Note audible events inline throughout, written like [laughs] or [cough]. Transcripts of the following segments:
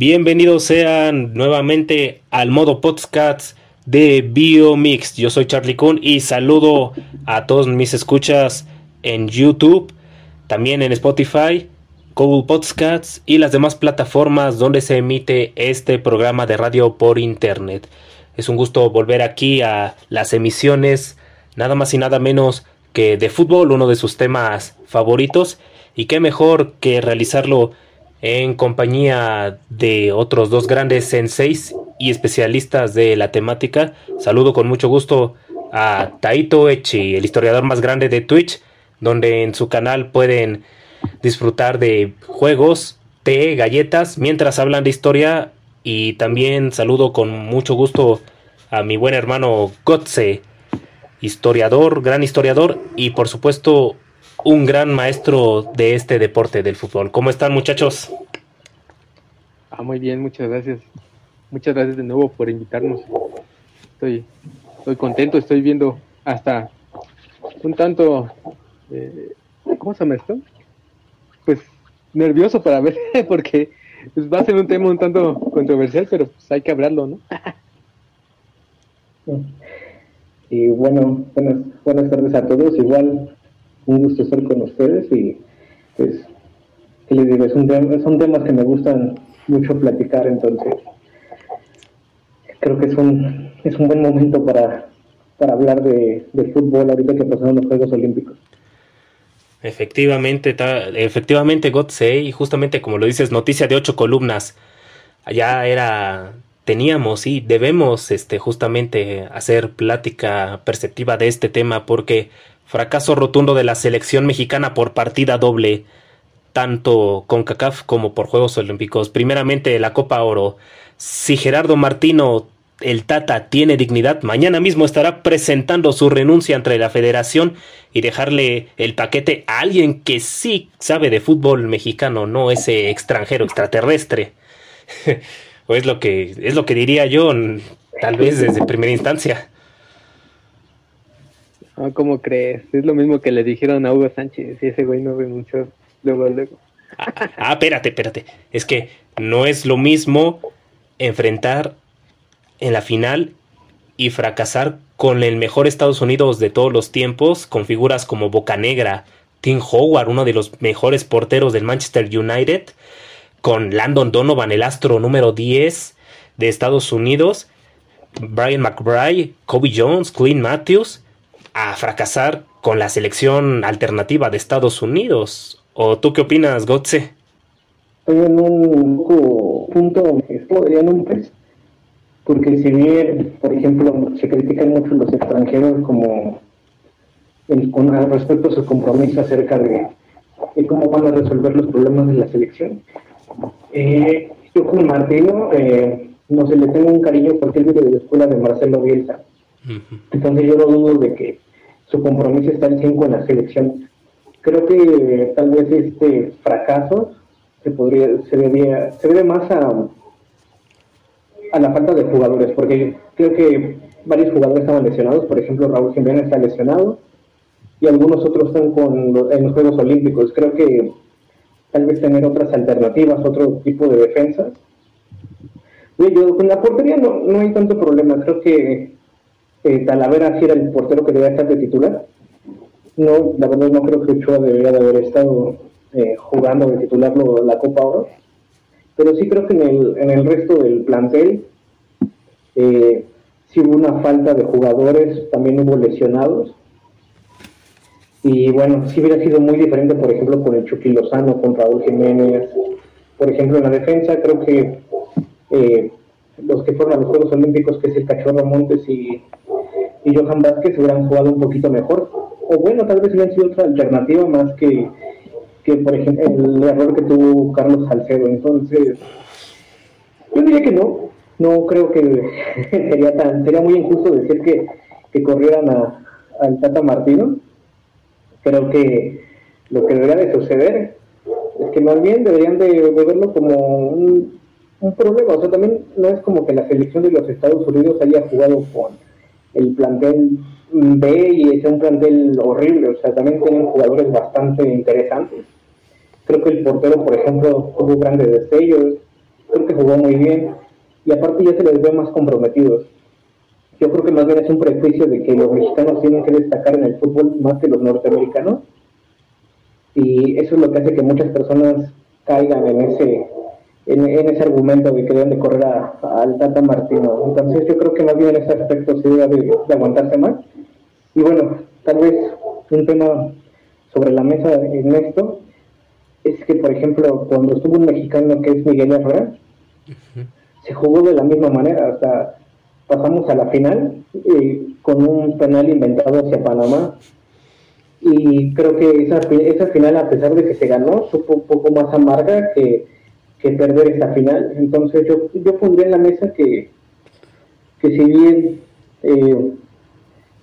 Bienvenidos sean nuevamente al modo podcast de Biomix. Yo soy Charlie Kuhn y saludo a todos mis escuchas en YouTube, también en Spotify, Google Podcasts y las demás plataformas donde se emite este programa de radio por internet. Es un gusto volver aquí a las emisiones, nada más y nada menos que de fútbol, uno de sus temas favoritos, y qué mejor que realizarlo en compañía de otros dos grandes senseis y especialistas de la temática. Saludo con mucho gusto a Taito Echi, el historiador más grande de Twitch, donde en su canal pueden disfrutar de juegos, té, galletas, mientras hablan de historia. Y también saludo con mucho gusto a mi buen hermano Gotze, historiador, gran historiador y por supuesto un gran maestro de este deporte del fútbol. ¿Cómo están muchachos? Ah, muy bien, muchas gracias. Muchas gracias de nuevo por invitarnos. Estoy, estoy contento, estoy viendo hasta un tanto, eh, ¿cómo se llama esto? Pues nervioso para ver, [laughs] porque pues, va a ser un tema un tanto controversial, pero pues hay que hablarlo, ¿no? Y bueno, buenas, buenas tardes a todos. Igual un gusto estar con ustedes y pues, ¿qué les digo? Es un son temas que me gustan mucho platicar, entonces creo que es un, es un buen momento para, para hablar de, fútbol ahorita que pasaron los Juegos Olímpicos. Efectivamente, efectivamente, Gotse, y justamente como lo dices, noticia de ocho columnas. Allá era, teníamos y debemos este, justamente hacer plática perceptiva de este tema porque Fracaso rotundo de la selección mexicana por partida doble, tanto con CACAF como por Juegos Olímpicos. Primeramente la Copa Oro. Si Gerardo Martino, el Tata, tiene dignidad, mañana mismo estará presentando su renuncia ante la federación y dejarle el paquete a alguien que sí sabe de fútbol mexicano, no ese extranjero extraterrestre. [laughs] o es lo que es lo que diría yo, tal vez desde primera instancia. Ah, ¿cómo crees? Es lo mismo que le dijeron a Hugo Sánchez y ese güey no renunció luego, luego. Ah, ah, espérate, espérate. Es que no es lo mismo enfrentar en la final y fracasar con el mejor Estados Unidos de todos los tiempos, con figuras como Bocanegra, Tim Howard, uno de los mejores porteros del Manchester United, con Landon Donovan, el astro número 10 de Estados Unidos, Brian McBride, Kobe Jones, Clint Matthews, a fracasar con la selección alternativa de Estados Unidos. ¿O tú qué opinas, Gotze? Estoy en un punto, en un pez, porque si bien, por ejemplo, se critican mucho los extranjeros como con respecto a su compromiso acerca de, cómo van a resolver los problemas de la selección. Eh, yo como Martino, eh, no sé, le tengo un cariño porque él vive de la escuela de Marcelo Bielsa. Entonces yo no dudo de que su compromiso está en 5 en la selección. Creo que tal vez este fracaso se podría se debía se debe más a, a la falta de jugadores, porque creo que varios jugadores estaban lesionados, por ejemplo Raúl Jiménez está lesionado y algunos otros están con en los Juegos Olímpicos. Creo que tal vez tener otras alternativas, otro tipo de defensas. Yo, con la portería no, no hay tanto problema, creo que eh, Talavera sí era el portero que debía estar de titular. No, la verdad no creo que Ochoa debería de haber estado eh, jugando de titular la Copa Oro. Pero sí creo que en el, en el resto del plantel eh, sí hubo una falta de jugadores, también hubo lesionados. Y bueno, sí hubiera sido muy diferente, por ejemplo, con el Chucky Lozano, con Raúl Jiménez. Por ejemplo, en la defensa creo que eh, los que fueron a los Juegos Olímpicos, que es el Cachorro Montes y y Johan Vázquez hubieran jugado un poquito mejor. O bueno, tal vez hubieran sido otra alternativa más que, que por ejemplo, el error que tuvo Carlos Salcedo. Entonces, yo diría que no. No creo que [laughs] sería tan sería muy injusto decir que, que corrieran a, al Tata Martino. Creo que lo que debería de suceder es que más bien deberían de, verlo como un problema. O sea, también no es como que la selección de los Estados Unidos haya jugado con el plantel B y es un plantel horrible, o sea, también tienen jugadores bastante interesantes. Creo que el portero, por ejemplo, tuvo grandes destellos. creo que jugó muy bien y aparte ya se les ve más comprometidos. Yo creo que más bien es un prejuicio de que los mexicanos tienen que destacar en el fútbol más que los norteamericanos y eso es lo que hace que muchas personas caigan en ese en, ese argumento de que deben de correr al Tata Martino. Entonces yo creo que más bien en ese aspecto se debe de, aguantarse más. Y bueno, tal vez un tema sobre la mesa en esto es que, por ejemplo, cuando estuvo un mexicano que es Miguel Herrera, se jugó de la misma manera. O sea, pasamos a la final eh, con un penal inventado hacia Panamá. Y creo que esa, esa final, a pesar de que se ganó, supo un poco más amarga que que perder esta final. Entonces yo, yo pondría en la mesa que, que si bien eh,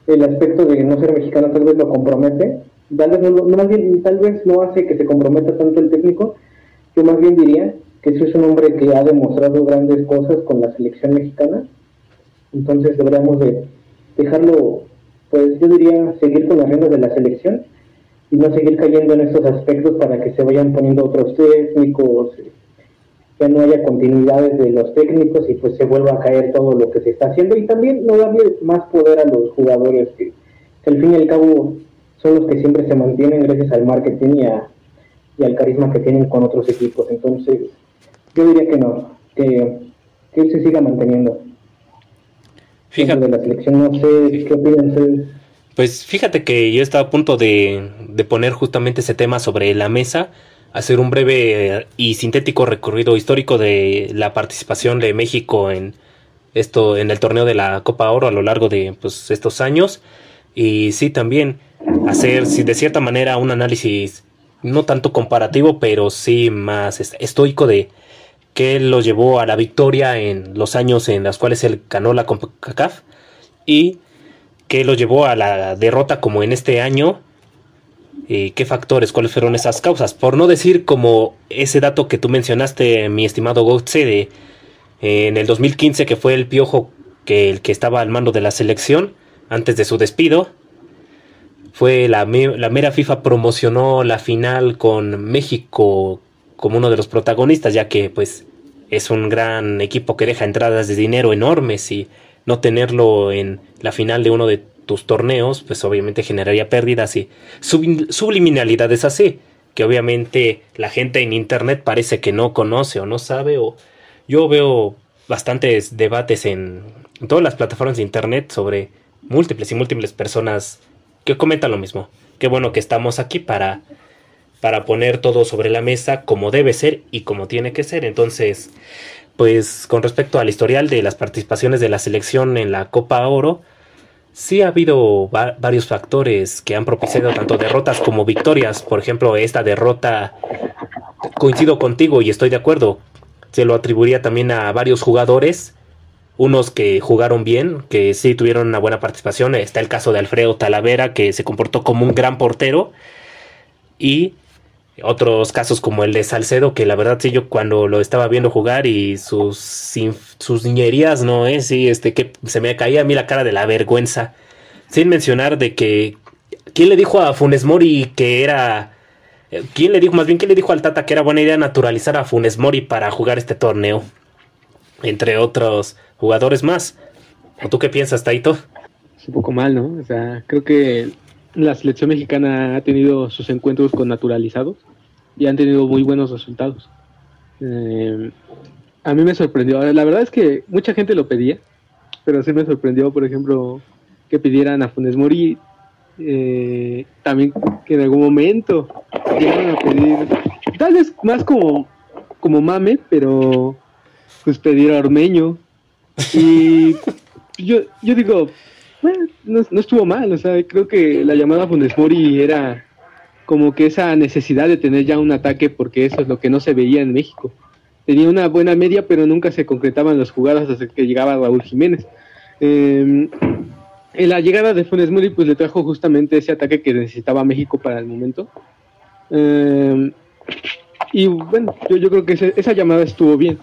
el aspecto de no ser mexicano tal vez lo compromete, tal vez no, más bien, tal vez no hace que se comprometa tanto el técnico, yo más bien diría que eso es un hombre que ha demostrado grandes cosas con la selección mexicana, entonces deberíamos de dejarlo, pues yo diría seguir con las riendas de la selección y no seguir cayendo en estos aspectos para que se vayan poniendo otros técnicos, que no haya continuidades de los técnicos y pues se vuelva a caer todo lo que se está haciendo y también no darle más poder a los jugadores que, al fin y al cabo son los que siempre se mantienen gracias al marketing y, al carisma que tienen con otros equipos. Entonces, yo diría que no, que, que él se siga manteniendo. Fíjate. De la selección, no sé qué opinan ustedes. Pues fíjate que yo estaba a punto de, de poner justamente ese tema sobre la mesa hacer un breve y sintético recorrido histórico de la participación de México en esto en el torneo de la Copa Oro a lo largo de pues, estos años. Y sí también hacer de cierta manera un análisis no tanto comparativo pero sí más estoico de qué lo llevó a la victoria en los años en los cuales él ganó la CONCACAF y qué lo llevó a la derrota como en este año eh, qué factores, cuáles fueron esas causas. Por no decir como ese dato que tú mencionaste, mi estimado Gotze, de en el 2015 que fue el piojo que el que estaba al mando de la selección antes de su despido. Fue la, la mera FIFA promocionó la final con México como uno de los protagonistas, ya que pues es un gran equipo que deja entradas de dinero enormes y no tenerlo en la final de uno de tus torneos, pues obviamente generaría pérdidas y subliminalidades así, que obviamente la gente en internet parece que no conoce o no sabe, o yo veo bastantes debates en, todas las plataformas de internet sobre múltiples y múltiples personas que comentan lo mismo. Qué bueno que estamos aquí para, para poner todo sobre la mesa como debe ser y como tiene que ser. Entonces, pues con respecto al historial de las participaciones de la selección en la Copa Oro, Sí ha habido varios factores que han propiciado tanto derrotas como victorias. Por ejemplo, esta derrota, coincido contigo y estoy de acuerdo, se lo atribuiría también a varios jugadores, unos que jugaron bien, que sí tuvieron una buena participación. Está el caso de Alfredo Talavera, que se comportó como un gran portero. Y otros casos como el de Salcedo, que la verdad sí yo cuando lo estaba viendo jugar y sus, sus niñerías, ¿no? Eh? Sí, este, que se me caía a mí la cara de la vergüenza. Sin mencionar de que, ¿quién le dijo a Funes Mori que era... Eh, ¿Quién le dijo, más bien, quién le dijo al Tata que era buena idea naturalizar a Funes Mori para jugar este torneo? Entre otros jugadores más. ¿O tú qué piensas, Taito? Es un poco mal, ¿no? O sea, creo que la selección mexicana ha tenido sus encuentros con naturalizados y han tenido muy buenos resultados. Eh, a mí me sorprendió, la verdad es que mucha gente lo pedía, pero sí me sorprendió, por ejemplo, que pidieran a Funes Mori, eh, también que en algún momento llegaron a pedir, tal vez más como, como mame, pero pues pedir a Ormeño. Y yo, yo digo, no, estuvo mal, o sea, creo que la llamada Funes Mori era como que esa necesidad de tener ya un ataque porque eso es lo que no se veía en México. Tenía una buena media, pero nunca se concretaban las jugadas hasta que llegaba Raúl Jiménez. Eh, en la llegada de Funes Mori pues le trajo justamente ese ataque que necesitaba México para el momento. Em, y bueno, yo, yo creo que esa llamada estuvo bien,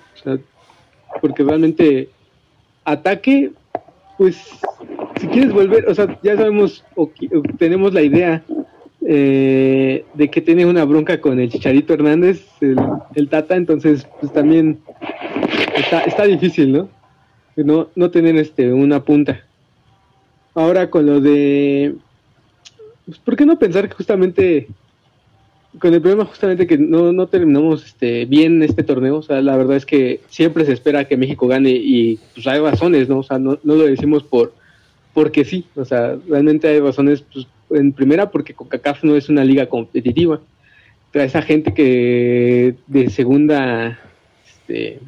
porque realmente ataque pues si quieres volver, o sea, ya sabemos o, tenemos la idea eh, de que tiene una bronca con el Chicharito Hernández, el, Tata, entonces pues también está, difícil, ¿no? No, no tener este, una punta. Ahora con lo de... Pues, ¿Por qué no pensar que justamente con el problema justamente que no, no terminamos este, bien este torneo, o sea, la verdad es que siempre se espera que México gane y pues hay razones, ¿no? O sea, no lo decimos por porque sí, o sea, realmente hay razones, pues, en primera porque CONCACAF no es una liga competitiva, trae esa gente que de segunda, este,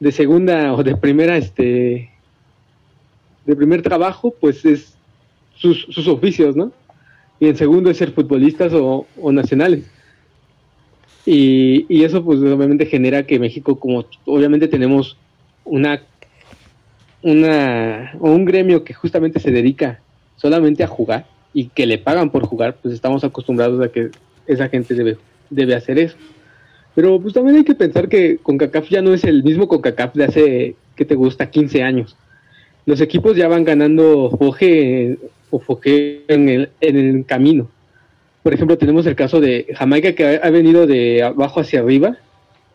de segunda o de primera, este, de primer trabajo, pues es sus, sus oficios, ¿no? y en segundo es ser futbolistas o, nacionales. Y, y, eso pues obviamente genera que México, como obviamente tenemos una, una o un gremio que justamente se dedica solamente a jugar y que le pagan por jugar, pues estamos acostumbrados a que esa gente debe, debe hacer eso. Pero pues también hay que pensar que CONCACAF ya no es el mismo CONCACAF de hace, que te gusta, 15 años. Los equipos ya van ganando oje o en el, en el camino. Por ejemplo, tenemos el caso de Jamaica que ha, venido de abajo hacia arriba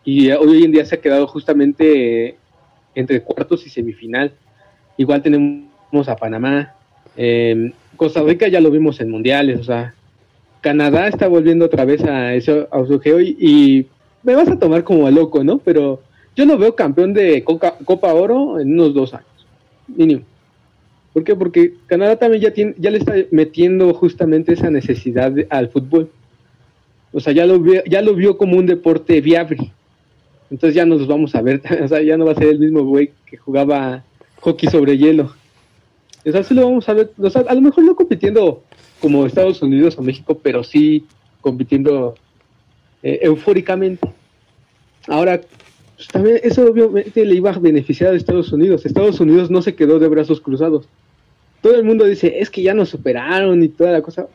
y hoy en día se ha quedado justamente entre cuartos y semifinal. Igual tenemos a Panamá. Em, Costa Rica ya lo vimos en mundiales, o sea, Canadá está volviendo otra vez a eso, a su geo y, me vas a tomar como loco, ¿no? Pero yo lo veo campeón de Copa Oro en unos dos años, mínimo. ¿Por qué? Porque Canadá también ya, tiene, ya le está metiendo justamente esa necesidad al fútbol. O sea, ya lo, vio, ya lo vio como un deporte viable. Entonces ya nos vamos a ver, [laughs] o sea, ya no va a ser el mismo güey que jugaba hockey sobre hielo. O sea, sí lo vamos a ver, a lo mejor no compitiendo como Estados Unidos o México, pero sí compitiendo eh, eufóricamente. Ahora, pues también eso obviamente le iba a beneficiar a Estados Unidos. Estados Unidos no se quedó de brazos cruzados. Todo el mundo dice, es que ya nos superaron y toda la cosa.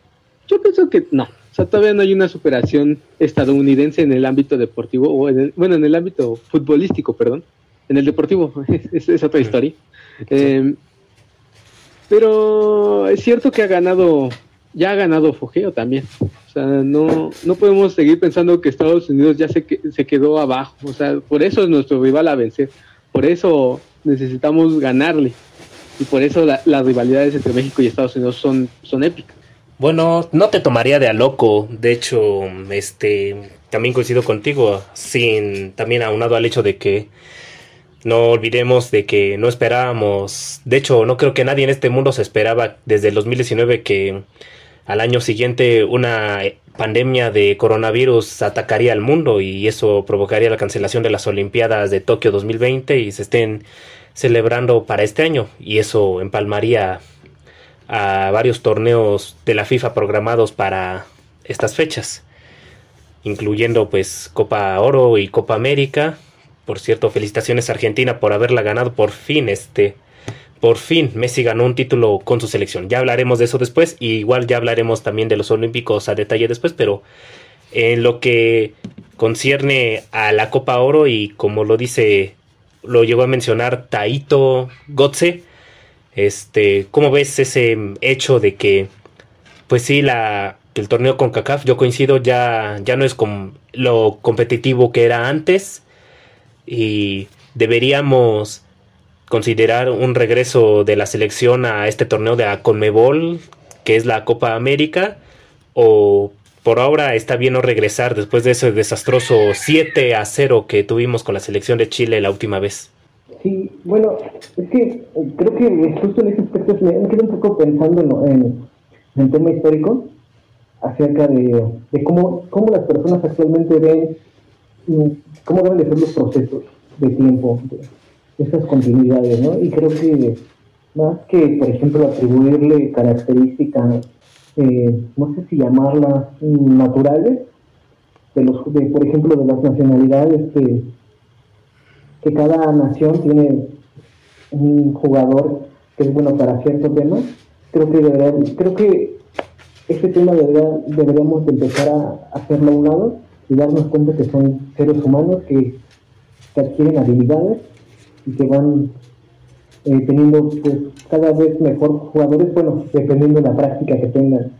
Yo pienso que no. O sea, todavía no hay una superación estadounidense en el ámbito deportivo, o en el, bueno, en el ámbito futbolístico, perdón. En el deportivo, [laughs] es, otra historia. Eh, pero es cierto que ha ganado, ya ha ganado Fogeo también. O sea, no, no podemos seguir pensando que Estados Unidos ya se, se quedó abajo. O sea, por eso es nuestro rival a vencer. Por eso necesitamos ganarle. Y por eso las rivalidades entre México y Estados Unidos son, son épicas. Bueno, no te tomaría de a loco. De hecho, este también coincido contigo. Sin también aunado al hecho de que no olvidemos de que no esperábamos. De hecho, no creo que nadie en este mundo se esperaba desde el 2019 que al año siguiente una pandemia de coronavirus atacaría al mundo y eso provocaría la cancelación de las Olimpiadas de Tokio 2020 y se estén celebrando para este año y eso empalmaría a varios torneos de la FIFA programados para estas fechas, incluyendo pues Copa Oro y Copa América. Por cierto, felicitaciones a Argentina por haberla ganado por fin este por fin Messi ganó un título con su selección. Ya hablaremos de eso después igual ya hablaremos también de los Olímpicos a detalle después, pero en lo que concierne a la Copa Oro y como lo dice, lo llegó a mencionar Taito Gotze, este, ¿cómo ves ese hecho de que, pues sí, la, el torneo con CACAF, yo coincido, ya, ya no es con lo competitivo que era antes y deberíamos considerar un regreso de la selección a este torneo de Conmebol, que es la Copa América, o por ahora está bien no regresar después de ese desastroso 7 a 0 que tuvimos con la selección de Chile la última vez. Sí, bueno, es que eh, creo que justo en ese aspecto me quedo un poco pensando en, el tema histórico acerca de, cómo, cómo las personas actualmente ven mm, cómo deben de ser los procesos de tiempo, esas continuidades, ¿no? Y creo que más que, por ejemplo, atribuirle características, eh, no sé si llamarlas naturales, de los, de, por ejemplo, de las nacionalidades que, que cada nación tiene un jugador que es bueno para cierto tema, creo que debería, creo que ese tema debería, deberíamos empezar a hacerlo a un lado y darnos cuenta que son seres humanos que, adquieren habilidades y que van eh, teniendo pues cada vez mejor jugadores, bueno, dependiendo de la práctica que tengan.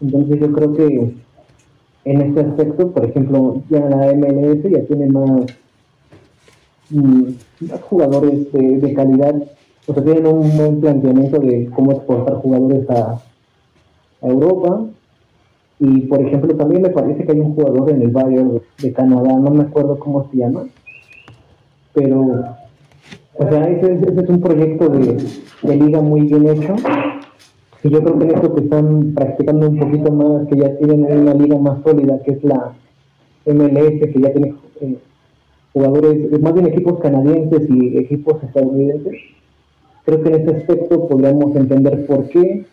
Entonces yo creo que en este aspecto, por ejemplo, ya la MLS ya tiene más, jugadores de, calidad, o sea, tienen un buen planteamiento de cómo exportar jugadores a, Europa. Y por ejemplo, también me parece que hay un jugador en el Bayern de Canadá, no me acuerdo cómo se llama, pero, o sea, ese, es un proyecto de, de liga muy bien hecho y yo creo que en esto que están practicando un poquito más, que ya tienen una liga más sólida, que es la MLS, que ya tiene eh, jugadores, más bien equipos canadienses y equipos estadounidenses, creo que en ese aspecto podríamos entender por qué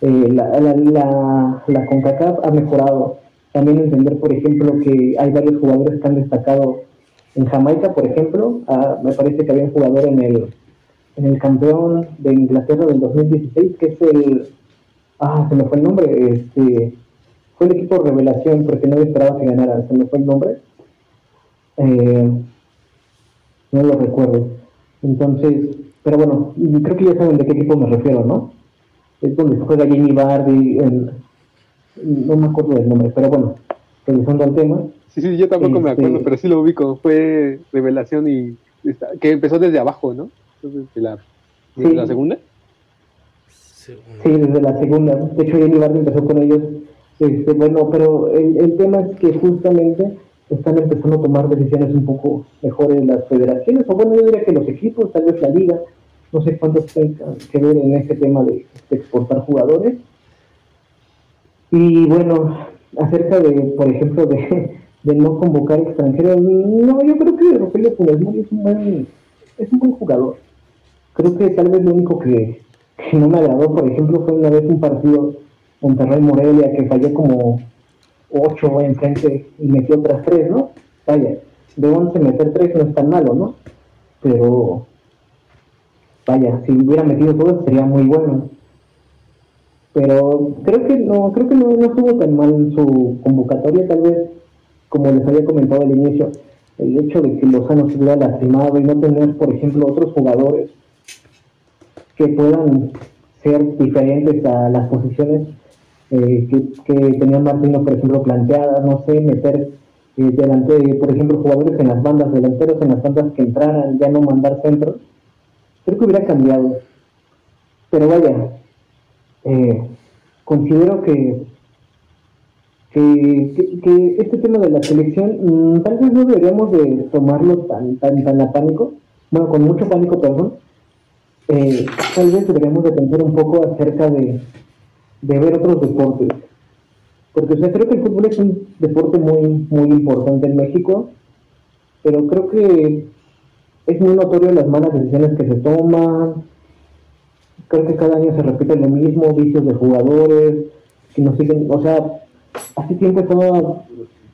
eh, la, la, la, CONCACAF ha mejorado. También entender, por ejemplo, que hay varios jugadores que han destacado en Jamaica, por ejemplo. Ah, me parece que había un jugador en el en el campeón de Inglaterra del 2016, que es el. Ah, se me fue el nombre. Este, fue el equipo revelación, porque no esperaba que ganara. Se me fue el nombre. Eh, no lo recuerdo. Entonces, pero bueno, creo que ya saben de qué equipo me refiero, ¿no? Es donde juega Jamie Bardi. no me acuerdo del nombre, pero bueno, regresando al tema. Sí, sí, yo tampoco me acuerdo, este pero sí lo ubico. Fue revelación y que empezó desde abajo, ¿no? desde la, la segunda. Sí, desde la segunda. De hecho, Jenny Bardi empezó con ellos. Este, bueno, pero el, el, tema es que justamente están empezando a tomar decisiones un poco mejores las federaciones, o bueno, yo diría que los equipos, tal vez la liga, no sé cuántos tengan que ver en este tema de, exportar jugadores. Y bueno, acerca de, por ejemplo, de, no convocar extranjeros, no, yo creo que Rogelio Funes es un buen, es un buen jugador. Creo que tal vez lo único que, no me agradó, por ejemplo, fue una vez un partido Monterrey Morelia que falló como 8 enfrente y metió otras 3, ¿no? Vaya, de 11 meter 3 no es tan malo, ¿no? Pero, vaya, si hubiera metido todo sería muy bueno. Pero creo que no, creo que no, no estuvo tan mal su convocatoria, tal vez, como les había comentado al inicio, el hecho de que Lozano se hubiera lastimado y no tener, por ejemplo, otros jugadores que puedan ser diferentes a las posiciones eh, que, que, tenía Martino, por ejemplo, planteadas, no sé, meter eh, delante, por ejemplo, jugadores en las bandas, delanteros en las bandas que entraran, ya no mandar centros, creo que hubiera cambiado. Pero vaya, eh, considero que, que, este tema de la selección mm, tal vez no deberíamos de tomarlo tan, tan, tan a pánico, bueno, con mucho pánico, perdón, eh, tal vez deberíamos de pensar un poco acerca de, ver otros deportes. Porque creo que el fútbol es un deporte muy, muy importante en México, pero creo que es muy notorio las malas decisiones que se toman. Creo que cada año se repite lo mismo, vicios de jugadores, que nos siguen, o sea, hace tiempo estaba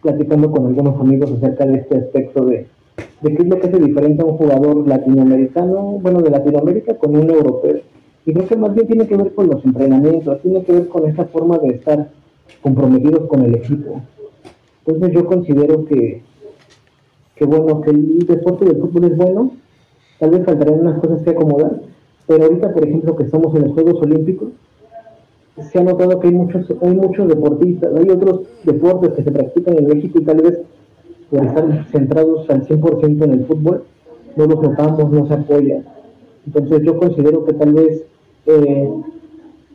platicando con algunos amigos acerca de este aspecto de de qué es lo que se diferencia a un jugador latinoamericano, bueno, de Latinoamérica con un europeo. Y creo que más bien tiene que ver con los entrenamientos, tiene que ver con esa forma de estar comprometidos con el equipo. Entonces yo considero que, que bueno, que el deporte del fútbol es bueno, tal vez faltarían unas cosas que acomodar, pero ahorita, por ejemplo, que estamos en los Juegos Olímpicos, se ha notado que hay muchos, hay muchos deportistas, hay otros deportes que se practican en México y tal vez por estar centrados al 100% en el fútbol, no los notamos, no se apoya. Entonces yo considero que tal vez eh,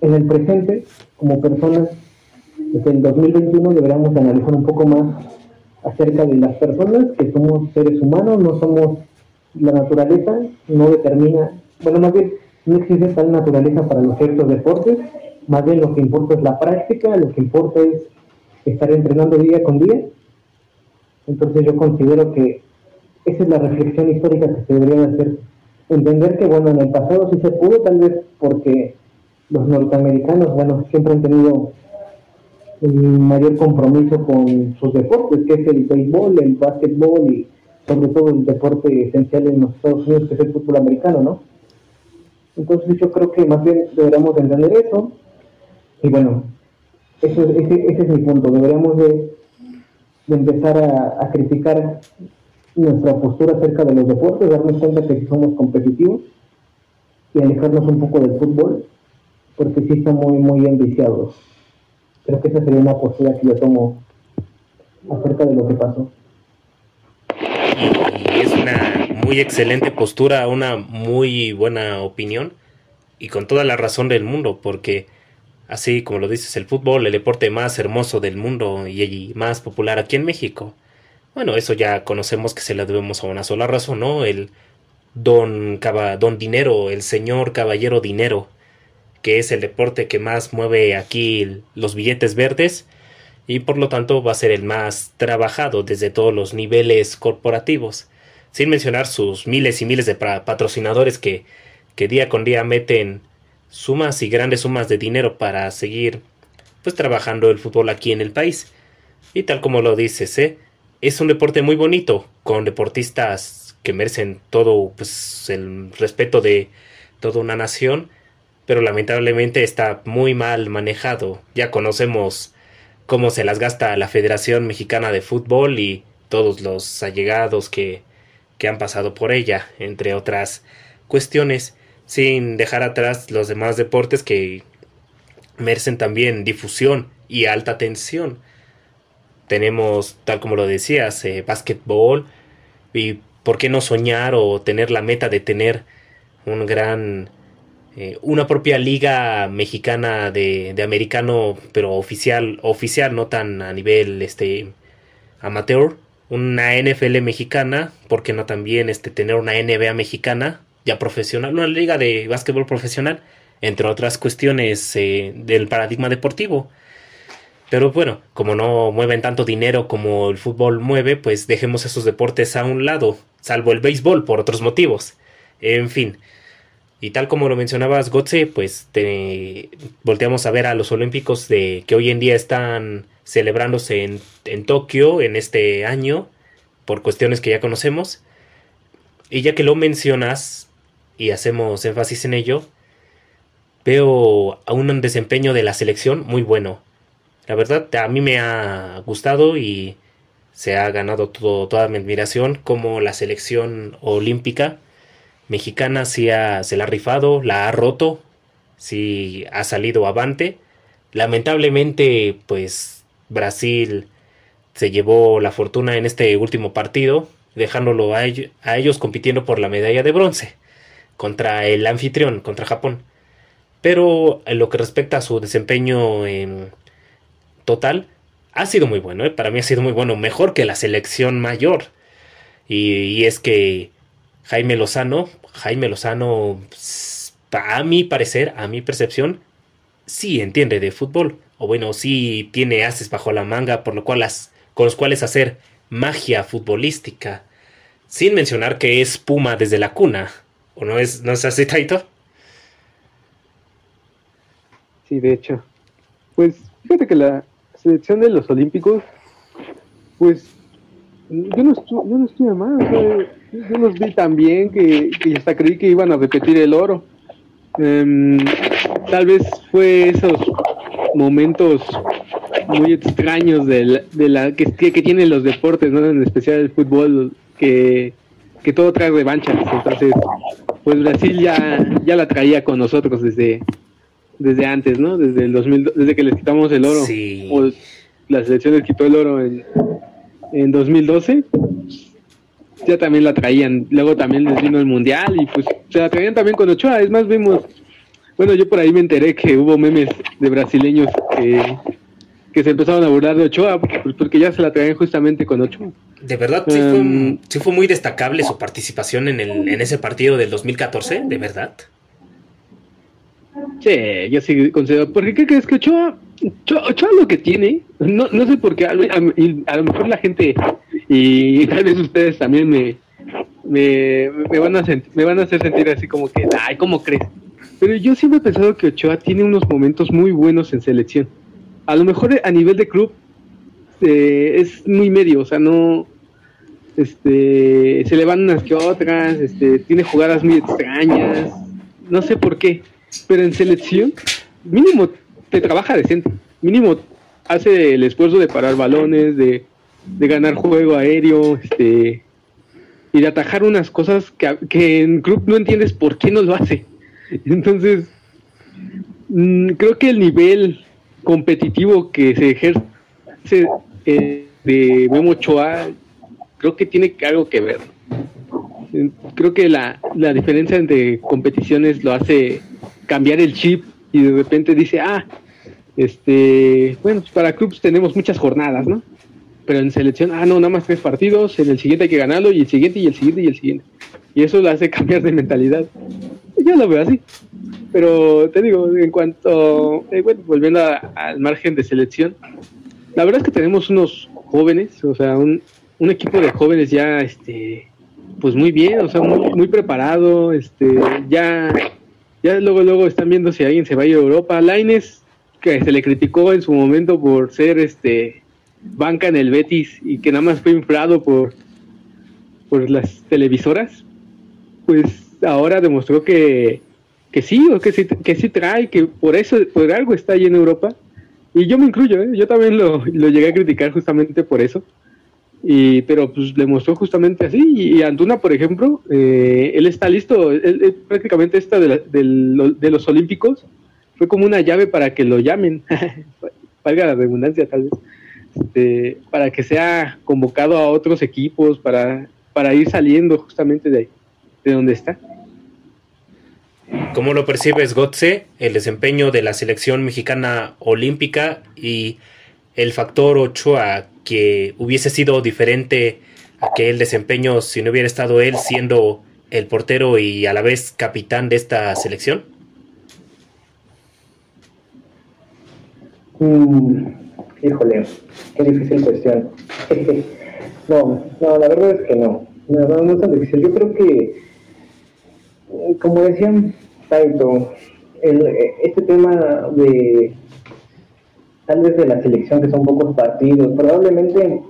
en el presente, como personas, desde el 2021 deberíamos analizar un poco más acerca de las personas, que somos seres humanos, no somos la naturaleza, no determina, bueno, más bien no existe tal naturaleza para los ciertos deportes, más bien lo que importa es la práctica, lo que importa es estar entrenando día con día entonces yo considero que esa es la reflexión histórica que se debería hacer. Entender que, bueno, en el pasado sí se pudo, tal vez porque los norteamericanos, bueno, siempre han tenido un mayor compromiso con sus deportes, que es el béisbol, el básquetbol y sobre todo el deporte esencial en los Estados Unidos, que es el fútbol americano, ¿no? Entonces yo creo que más bien deberíamos entender eso. Y bueno, eso, ese, ese es mi punto. Deberíamos de de empezar a, criticar nuestra postura acerca de los deportes, darnos cuenta que somos competitivos y alejarnos un poco del fútbol, porque sí están muy, muy enviciados. Creo que esa sería una postura que yo tomo acerca de lo que pasó. es una muy excelente postura, una muy buena opinión y con toda la razón del mundo, porque así como lo dices, el fútbol, el deporte más hermoso del mundo y más popular aquí en México. Bueno, eso ya conocemos que se le debemos a una sola razón, ¿no? El don, don dinero, el señor caballero dinero, que es el deporte que más mueve aquí los billetes verdes y por lo tanto va a ser el más trabajado desde todos los niveles corporativos, sin mencionar sus miles y miles de patrocinadores que, que día con día meten sumas y grandes sumas de dinero para seguir pues trabajando el fútbol aquí en el país. Y tal como lo dices, ¿eh? Es un deporte muy bonito, con deportistas que merecen todo pues, el respeto de toda una nación, pero lamentablemente está muy mal manejado. Ya conocemos cómo se las gasta la Federación Mexicana de Fútbol y todos los allegados que, que han pasado por ella, entre otras cuestiones, sin dejar atrás los demás deportes que merecen también difusión y alta atención. Tenemos, tal como lo decías, eh, básquetbol y por qué no soñar o tener la meta de tener un gran eh, una propia liga mexicana de, americano, pero oficial, oficial, no tan a nivel este amateur, una NFL mexicana, ¿por qué no también este tener una NBA mexicana ya profesional, una liga de básquetbol profesional, entre otras cuestiones eh, del paradigma deportivo? Pero bueno, como no mueven tanto dinero como el fútbol mueve, pues dejemos esos deportes a un lado, salvo el béisbol por otros motivos. En fin, y tal como lo mencionabas, Gotze, pues te, volteamos a ver a los Olímpicos de que hoy en día están celebrándose en, en Tokio en este año, por cuestiones que ya conocemos. Y ya que lo mencionas y hacemos énfasis en ello, veo a un desempeño de la selección muy bueno. La verdad, a mí me ha gustado y se ha ganado todo, toda mi admiración como la selección olímpica mexicana sí se la ha rifado, la ha roto, sí ha salido avante. Lamentablemente, pues Brasil se llevó la fortuna en este último partido, dejándolo a, a ellos compitiendo por la medalla de bronce contra el anfitrión, contra Japón. Pero en lo que respecta a su desempeño en total, ha sido muy bueno, ¿eh? para mí ha sido muy bueno, mejor que la selección mayor. y es que Jaime Lozano, Jaime Lozano, a mi parecer, a mi percepción, sí entiende de fútbol. O bueno, sí tiene haces bajo la manga por lo cual las, con los cuales hacer magia futbolística. Sin mencionar que es Puma desde la cuna. ¿O no es, no es así, Taito? Sí, de hecho. Pues fíjate que la selección de los Olímpicos, pues yo no, yo no estuve mal. yo los vi tan bien que, hasta creí que iban a repetir el oro. Em, tal vez fue esos momentos muy extraños de la, que, que, tienen los deportes, ¿no? en especial el fútbol, que, que todo trae revanchas. Entonces, pues Brasil ya, ya la traía con nosotros desde, desde antes, ¿no? Desde el 2000, desde que les quitamos el oro. O la selección les quitó el oro en, en 2012, ya también la traían. Luego también les vino el mundial y pues se la traían también con Ochoa. Es más, vimos, bueno, yo por ahí me enteré que hubo memes de brasileños que, que se empezaron a burlar de Ochoa pues, porque ya se la traían justamente con Ochoa. De verdad, sí, fue, um, sí fue muy destacable su participación en, el, en ese partido del 2014, de verdad. Sí, yo sí considero. ¿Por qué crees que Ochoa, Ochoa, lo que tiene? No, no sé por qué. A, lo mejor la gente y tal vez ustedes también me, me, me, van a me van a hacer sentir así como que, ay, ¿cómo crees? Pero yo siempre he pensado que Ochoa tiene unos momentos muy buenos en selección. A lo mejor a nivel de club eh, es muy medio, o sea, no. Este, se le van unas que otras, este, tiene jugadas muy extrañas, no sé por qué pero en selección, mínimo te trabaja decente. Mínimo hace el esfuerzo de parar balones, de, ganar juego aéreo, este y de atajar unas cosas que, que, en club no entiendes por qué no lo hace. Entonces, mm, creo que el nivel competitivo que se ejerce eh, de Memo Ochoa, creo que tiene algo que ver. Creo que la, la diferencia entre competiciones lo hace cambiar el chip y de repente dice, ah, este, bueno, pues para clubes tenemos muchas jornadas, ¿no? Pero en selección, ah, no, nada más tres partidos, en el siguiente hay que ganarlo, y el siguiente, y el siguiente, y el siguiente. Y eso lo hace [laughs] cambiar de mentalidad. Yo lo veo así. Pero te digo, en cuanto, eh, bueno, volviendo al margen de selección, la verdad es que tenemos unos jóvenes, o sea, un, un equipo de jóvenes ya, este, pues muy bien, o sea, muy, muy preparado, este, ya, ya luego, luego están viendo si alguien se va a ir a Europa. Laines, que se le criticó en su momento por ser, este, banca en el Betis y que nada más fue inflado por, por las televisoras, pues ahora demostró que, que sí, o que sí, que sí trae, que por eso, por algo está ahí en Europa. Y yo me incluyo, ¿eh? yo también lo, lo, llegué a criticar justamente por eso. Y, pero pues le mostró justamente así. Y, Antuna, por ejemplo, eh, él está listo. Él, prácticamente esta de, de, de, los Olímpicos fue como una llave para que lo llamen. [laughs] Valga la redundancia, tal vez. Este, para que sea convocado a otros equipos, para, para ir saliendo justamente de, de donde está. ¿Cómo lo percibes, Gotze, el desempeño de la selección mexicana olímpica y el factor Ochoa que hubiese sido diferente a que el desempeño si no hubiera estado él siendo el portero y a la vez capitán de esta selección? Mm, híjole, qué difícil cuestión. [laughs] no, no, la verdad es que no. No, no, no es tan difícil. Yo creo que, como decían Taito, el, este tema de tal vez de la selección que son pocos partidos, probablemente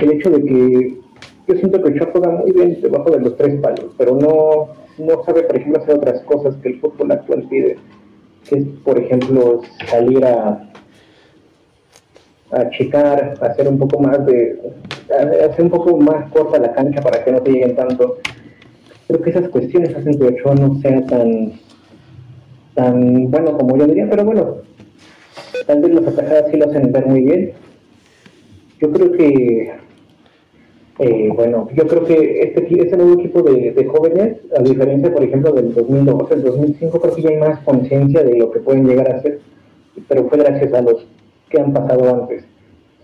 el hecho de que yo siento que Ochoa juega muy bien debajo de los tres palos, pero no, no sabe, por ejemplo, hacer otras cosas que el fútbol actual pide, que es, por ejemplo, salir a, a checar, hacer un poco más de, hacer un poco más corta la cancha para que no te lleguen tanto. Creo que esas cuestiones hacen que Ochoa no sea tan, tan bueno como yo diría, pero bueno, tal vez las atajadas sí lo hacen ver muy bien. Yo creo que, eh, bueno, yo creo que este, este nuevo equipo de, jóvenes, a diferencia, por ejemplo, del 2012, el 2005, creo que ya hay más conciencia de lo que pueden llegar a ser, pero fue gracias a los que han pasado antes.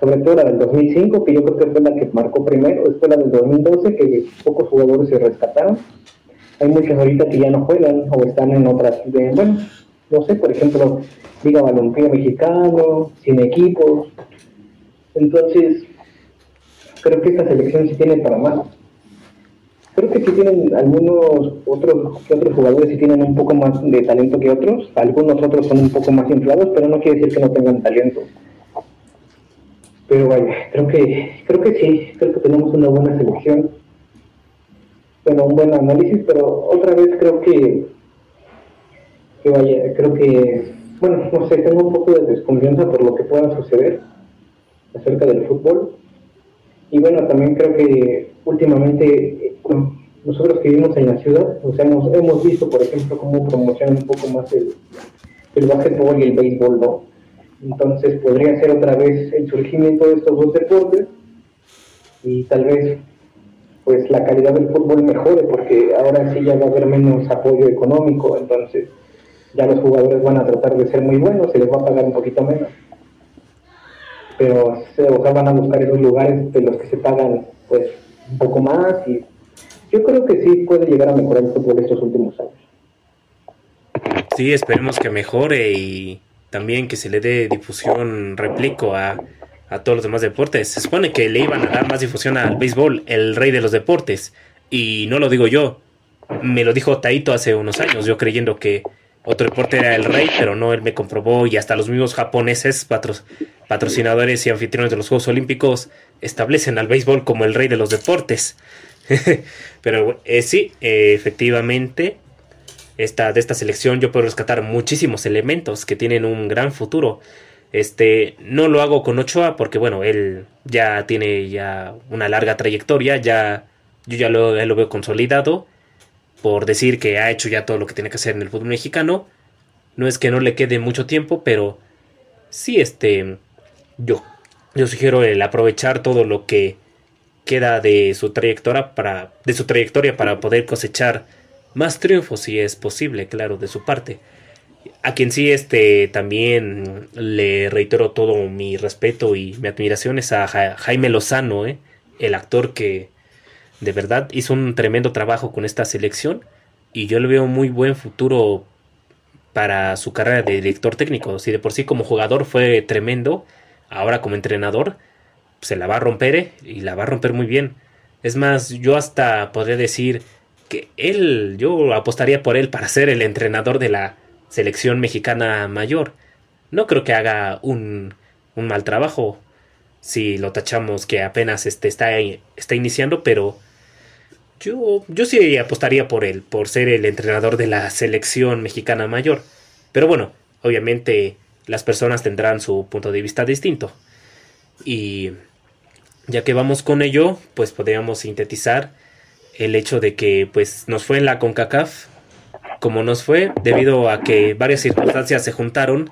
Sobre todo la del 2005, que yo creo que fue la que marcó primero, después la del 2012, que pocos jugadores se rescataron. Hay muchos ahorita que ya no juegan o están en otras, de, bueno, no sé, por ejemplo, Liga Balompié Mexicano, sin equipos. Entonces, creo que esta selección sí tiene para más. Creo que sí tienen algunos otros, otros jugadores sí tienen un poco más de talento que otros. Algunos otros son un poco más inflados, pero no quiere decir que no tengan talento. Pero vaya, creo que, creo que sí, creo que tenemos una buena selección. Bueno, un buen análisis, pero otra vez creo que, que vaya, creo que bueno, no sé, tengo un poco de desconfianza por lo que pueda suceder acerca del fútbol. Y bueno, también creo que últimamente nosotros que vivimos en la ciudad, o sea, hemos, hemos visto, por ejemplo, cómo promocionan un poco más el, el básquetbol y el béisbol, ¿no? Entonces podría ser otra vez el surgimiento de estos dos deportes y tal vez pues la calidad del fútbol mejore porque ahora sí ya va a haber menos apoyo económico, entonces ya los jugadores van a tratar de ser muy buenos, se les va a pagar un poquito menos. Pero o van a buscar esos lugares de los que se pagan pues un poco más y yo creo que sí puede llegar a mejorar el fútbol estos últimos años. Sí, esperemos que mejore y también que se le dé difusión, replico a, a todos los demás deportes. Se supone que le iban a dar más difusión al béisbol, el rey de los deportes. Y no lo digo yo, me lo dijo Taito hace unos años, yo creyendo que otro deporte era el rey, pero no, él me comprobó y hasta los mismos japoneses, patrocinadores y anfitriones de los Juegos Olímpicos, establecen al béisbol como el rey de los deportes. [laughs] pero eh, sí, efectivamente, esta, de esta selección yo puedo rescatar muchísimos elementos que tienen un gran futuro. Este, no lo hago con Ochoa porque bueno, él ya tiene ya una larga trayectoria, ya yo ya lo veo consolidado por decir que ha hecho ya todo lo que tiene que hacer en el fútbol mexicano. No es que no le quede mucho tiempo, pero sí, este, yo, yo sugiero el aprovechar todo lo que queda de su trayectoria para, de su trayectoria para poder cosechar más triunfos si es posible, claro, de su parte. A quien sí este también le reitero todo mi respeto y mi admiración es a Jaime Lozano, ¿eh? el actor que de verdad hizo un tremendo trabajo con esta selección y yo le veo muy buen futuro para su carrera de director técnico. Si de por sí como jugador fue tremendo, ahora como entrenador se la va a romper ¿eh? y la va a romper muy bien. Es más, yo hasta podría decir que él, yo apostaría por él para ser el entrenador de la selección mexicana mayor. No creo que haga un, un mal trabajo si lo tachamos que apenas este, está, está iniciando, pero yo, yo sí apostaría por él, por ser el entrenador de la selección mexicana mayor. Pero bueno, obviamente las personas tendrán su punto de vista distinto. Y ya que vamos con ello, pues podríamos sintetizar el hecho de que pues nos fue en la CONCACAF como nos fue debido a que varias circunstancias se juntaron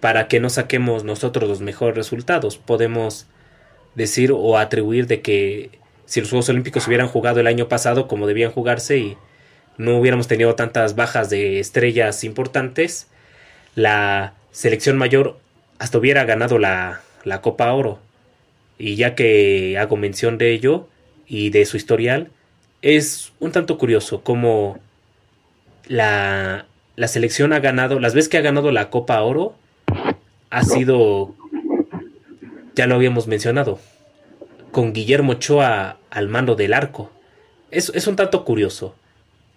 para que no saquemos nosotros los mejores resultados. Podemos decir o atribuir de que si los Juegos Olímpicos hubieran jugado el año pasado como debían jugarse y no hubiéramos tenido tantas bajas de estrellas importantes, la selección mayor hasta hubiera ganado la, la Copa Oro. Y ya que hago mención de ello y de su historial, es un tanto curioso cómo la, la selección ha ganado, las veces que ha ganado la Copa Oro, ha sido, ya lo habíamos mencionado, con Guillermo Ochoa al mando del arco. Es, es un tanto curioso,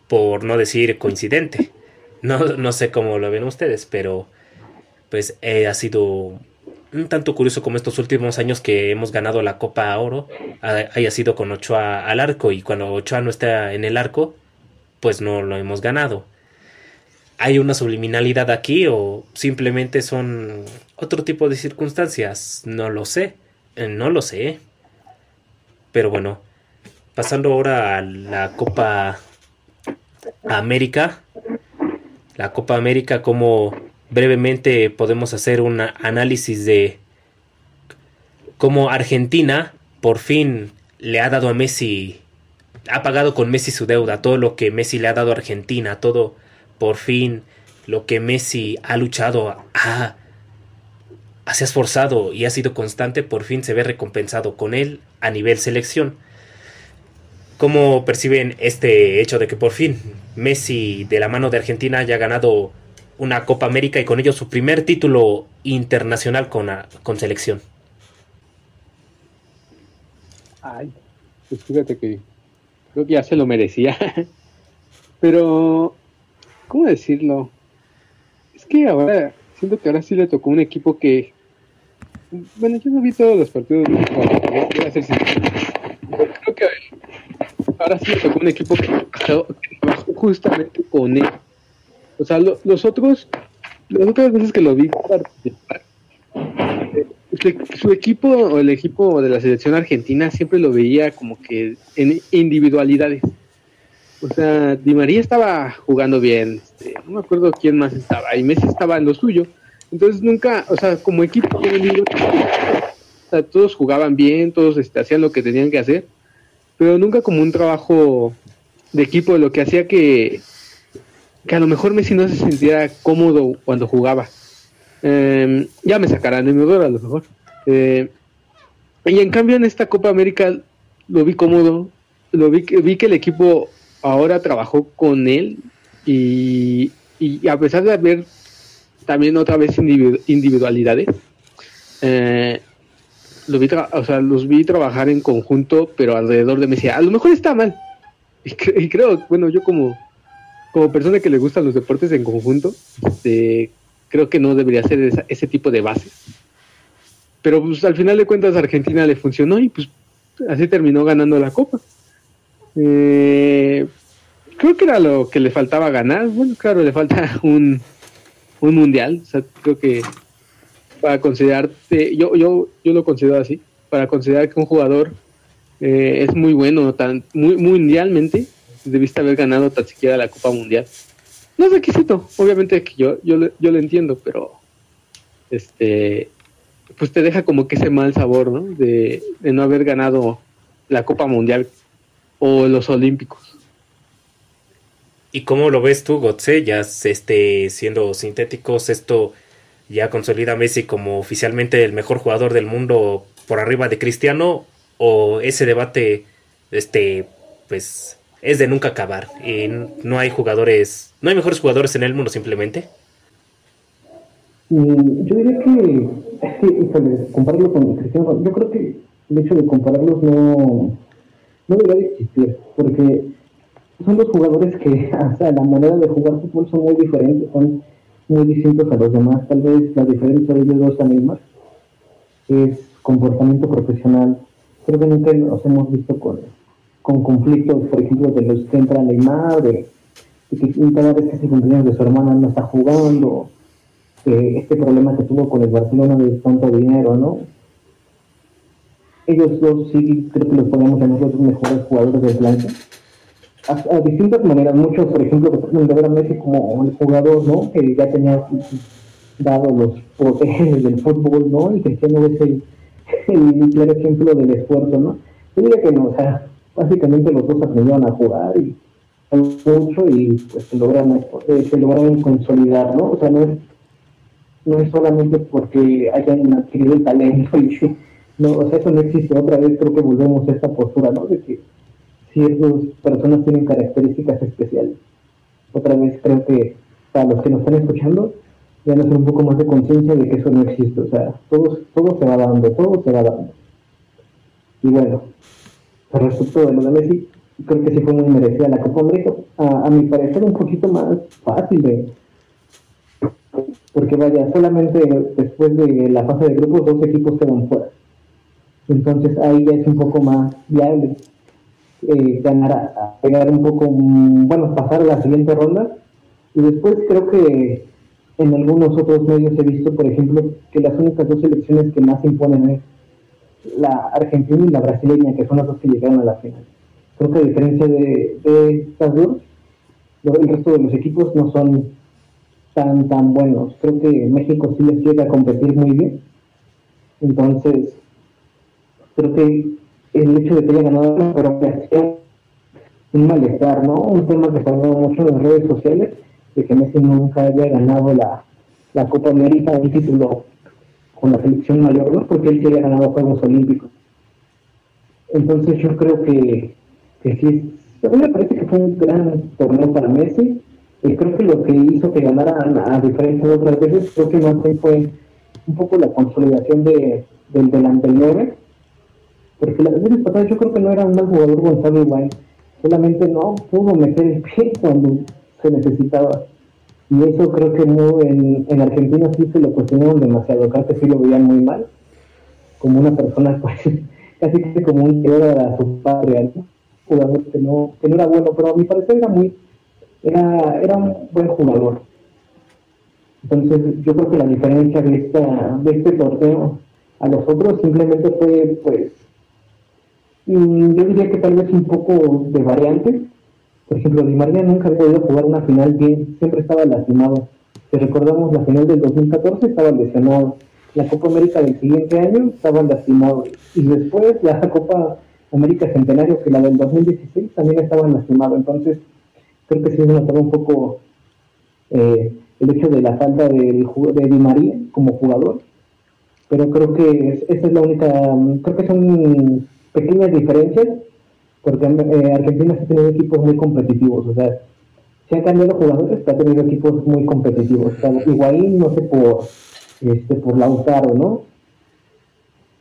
por no decir coincidente. No, no sé cómo lo ven ustedes, pero pues eh, ha sido un tanto curioso como estos últimos años que hemos ganado la Copa Oro haya sido con Ochoa al arco y cuando Ochoa no está en el arco, pues no lo hemos ganado. ¿Hay una subliminalidad aquí o simplemente son otro tipo de circunstancias? No lo sé, eh, no lo sé. Pero bueno, pasando ahora a la Copa América. La Copa América, como brevemente podemos hacer un análisis de cómo Argentina por fin le ha dado a Messi, ha pagado con Messi su deuda, todo lo que Messi le ha dado a Argentina, todo por fin lo que Messi ha luchado, ha, se ha esforzado y ha sido constante, por fin se ve recompensado con él a nivel selección. ¿Cómo perciben este hecho de que por fin Messi de la mano de Argentina haya ganado una Copa América y con ello su primer título internacional con, con selección? Ay, pues fíjate que creo que ya se lo merecía. [laughs] Pero ¿cómo decirlo? Es que ahora, siento que ahora sí le tocó un equipo que, bueno, yo no vi todos los partidos, voy a ser creo que ahora sí le tocó un equipo que, trabajó justamente con él. O sea, los otros, las otras veces que lo vi participar, eh, su equipo o el equipo de la selección argentina siempre lo veía como que en individualidades. O sea, Di María estaba jugando bien, este, no me acuerdo quién más estaba, y Messi estaba en lo suyo. Entonces nunca, o sea, como equipo, o sea, todos jugaban bien, todos este, hacían lo que tenían que hacer, pero nunca como un trabajo de equipo, lo que hacía que, que a lo mejor Messi no se sintiera cómodo cuando jugaba. Em, ya me sacarán de mi a lo mejor. Eh, y en cambio en esta Copa América lo vi cómodo, lo vi, vi que el equipo ahora trabajó con él y, a pesar de haber también otra vez individualidades, eh, lo vi o sea, los vi trabajar en conjunto, pero alrededor de Messi. A lo mejor está mal. [laughs] Y, creo, bueno, yo como, como persona que le gustan los deportes en conjunto, este, creo que no debería ser ese tipo de base. Pero pues al final de cuentas Argentina le funcionó y pues así terminó ganando la copa. Eh, creo que era lo que le faltaba ganar. Bueno, claro, le falta [laughs] un, un mundial. O sea, creo que para considerarte, yo, yo, yo lo considero así, para considerar que un jugador eh, es muy bueno, tan, muy mundialmente, debiste haber ganado tan siquiera la Copa Mundial. No es requisito, obviamente que yo, yo, yo lo entiendo, pero este pues te deja como que ese mal sabor, ¿no? De, de no haber ganado la Copa Mundial o los Olímpicos. ¿Y cómo lo ves tú, Gotze? Ya este, siendo sintéticos, esto ya consolida a Messi como oficialmente el mejor jugador del mundo por arriba de Cristiano o ese debate este pues es de nunca acabar y no hay jugadores, no hay mejores jugadores en el mundo simplemente. Mm, yo diría que, es que compararlo con Cristiano, yo creo que el hecho de compararlos no, no debería existir, porque son dos jugadores que, [laughs] o sea, la manera de jugar fútbol son muy diferentes, son muy distintos a los demás. Tal vez la diferencia de ellos dos la misma, es comportamiento profesional. Creo que nunca nos hemos visto con, con conflictos, por ejemplo, de los que entra Neymar, de, de que cada vez que se cumpleaños de su hermana no está jugando, este problema que tuvo con el Barcelona de tanto dinero, ¿no? Ellos dos sí creo que los podemos llamar los mejores jugadores del planeta a, distintas maneras. Muchos, por ejemplo, a Messi como el jugador, ¿no? Que ya tenía dado los poderes del fútbol, ¿no? Y Cristiano es el, [laughs] el claro ejemplo del esfuerzo, ¿no? Yo diría que no, o sea, básicamente los dos aprendieron a jugar y mucho y pues se lograron, eh, se lograron consolidar, ¿no? O sea, no es, no es solamente porque hayan adquirido el talento y [laughs] no, o sea, eso no existe. Otra vez creo que volvemos a esta postura, ¿no? De que ciertas personas tienen características especiales. Otra vez creo que para los que nos están escuchando, van a hacer un poco más de conciencia de que eso no existe. O sea, todo, todo se va dando, todo se va dando. Y bueno, respecto de lo de Messi, creo que sí fue muy merecida la Copa América. A, a mi parecer, un poquito más fácil de. Porque vaya, solamente después de la fase de grupos, dos equipos quedan fuera. Entonces ahí ya es un poco más viable eh, ganar, a, pegar un poco, mm, bueno, pasar a la siguiente ronda. Y después creo que en algunos otros medios he visto, por ejemplo, que las únicas dos selecciones que más imponen es la argentina y la brasileña, que son las dos que llegaron a la final. Creo que a diferencia de, de estas dos, el resto de los equipos no son tan, tan buenos. Creo que México sí les llega a competir muy bien. Entonces, creo que el hecho de que haya ganado la un malestar, ¿no? Un tema que hablado mucho en las redes sociales, de que Messi nunca haya ganado la, la Copa América, un título con la selección mayor, ¿no? Porque él sí había ganado Juegos Olímpicos. Entonces yo creo que, que sí, a mí me parece que fue un gran torneo para Messi, y creo que lo que hizo que ganara, a diferencia de otras veces, creo que más fue un poco la consolidación de, del delante 9 porque las veces pasadas yo creo que no era un mal jugador Gonzalo Higuaín, solamente no pudo meter el pie cuando se necesitaba. Y eso creo que no, en, en Argentina sí se lo cuestionaron demasiado, creo que sí lo veían muy mal, como una persona [laughs] pues, casi que como un traidor a su padre, ¿no? jugador que no, que no era bueno, pero a mi parecer era muy, era, era un buen jugador. Entonces yo creo que la diferencia de esta, de este torneo a los otros simplemente fue pues Mm, yo diría que tal vez un poco de variantes. Por ejemplo, Di María nunca había podido jugar una final bien, siempre estaba lastimado. Si recordamos la final del 2014, estaba lesionado. La Copa América del siguiente año estaba lastimado. Y después la [laughs] Copa América Centenario, que la del 2016, también estaba lastimado. Entonces, creo que sí se notaba un poco eh, el hecho de la falta de, Di María como jugador. Pero creo que esa es la única, creo que son pequeñas diferencias, porque eh, Argentina ha tenido equipos muy competitivos, o sea, se han cambiado jugadores, pero ha tenido equipos muy competitivos. O Higuaín, no sé por, este, por Lautaro, ¿no?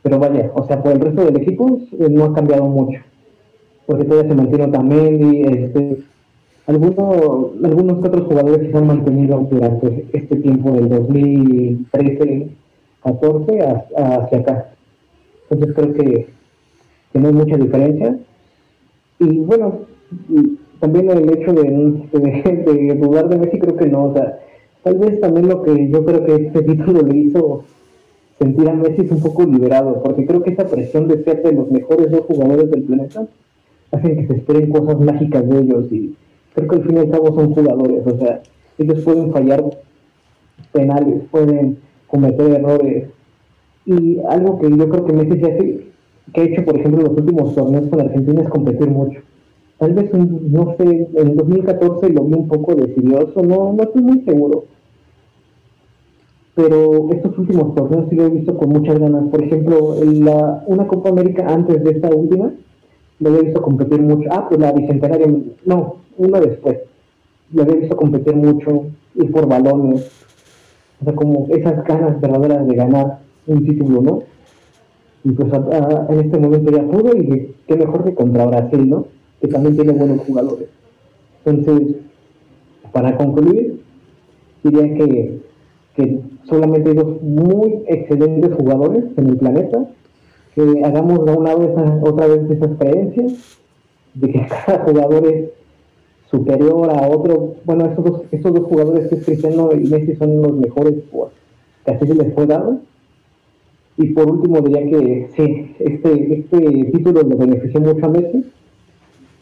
Pero vaya, o sea, por el resto del equipo eh, no ha cambiado mucho. Porque todavía se mantiene también este, algunos, algunos otros jugadores se han mantenido durante este tiempo del 2013, 14 hacia acá. Entonces creo que no hay mucha diferencia. Y bueno, también el hecho de, de, dudar de Messi creo que no, o sea, tal vez también lo que yo creo que este título le hizo sentir a Messi es un poco liberado, porque creo que esa presión de ser de los mejores dos jugadores del planeta hace que se esperen cosas mágicas de ellos y creo que al fin y al cabo son jugadores, o sea, ellos pueden fallar penales, pueden cometer errores y algo que yo creo que Messi se hace que ha hecho, por ejemplo, los últimos torneos con Argentina es competir mucho. Tal vez, no sé, en 2014 lo vi un poco decidioso, no, no estoy muy seguro. Pero estos últimos torneos sí lo he visto con muchas ganas. Por ejemplo, la, una Copa América antes de esta última, lo había visto competir mucho. Ah, pues la Bicentenaria, no, una después. Lo había visto competir mucho, ir por balones. O sea, como esas ganas verdaderas de ganar un título, ¿no? Y pues en este momento ya pudo y qué mejor que contra Brasil, ¿no? Que también tiene buenos jugadores. Entonces, para concluir, diría que, que solamente hay dos muy excelentes jugadores en el planeta que hagamos de un lado esa, otra vez esas creencias de que [laughs] cada jugador es superior a otro. Bueno, estos dos, estos dos jugadores que es Cristiano y Messi son los mejores por que así se les fue dado. Y por último diría que sí, este, este título le benefició mucho a.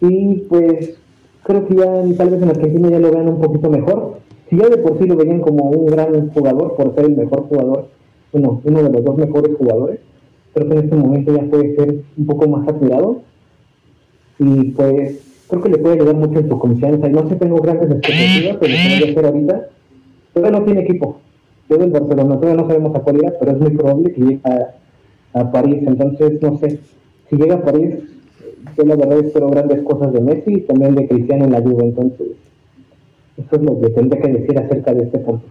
Y pues creo que ya tal vez en Argentina ya lo vean un poquito mejor. Si ya de por sí lo veían como un gran jugador por ser el mejor jugador, bueno, uno de los dos mejores jugadores, creo que en este momento ya puede ser un poco más saturado y pues creo que le puede ayudar mucho en su confianza no sé, tengo grandes expectativas pero lo que ahorita todavía no tiene equipo yo del Barcelona todavía no sabemos a cuál irá pero es muy probable que llegue a, París entonces no sé si llega a París yo la verdad espero grandes cosas de Messi y también de Cristiano en la Juve entonces eso es lo que tendría que decir acerca de este punto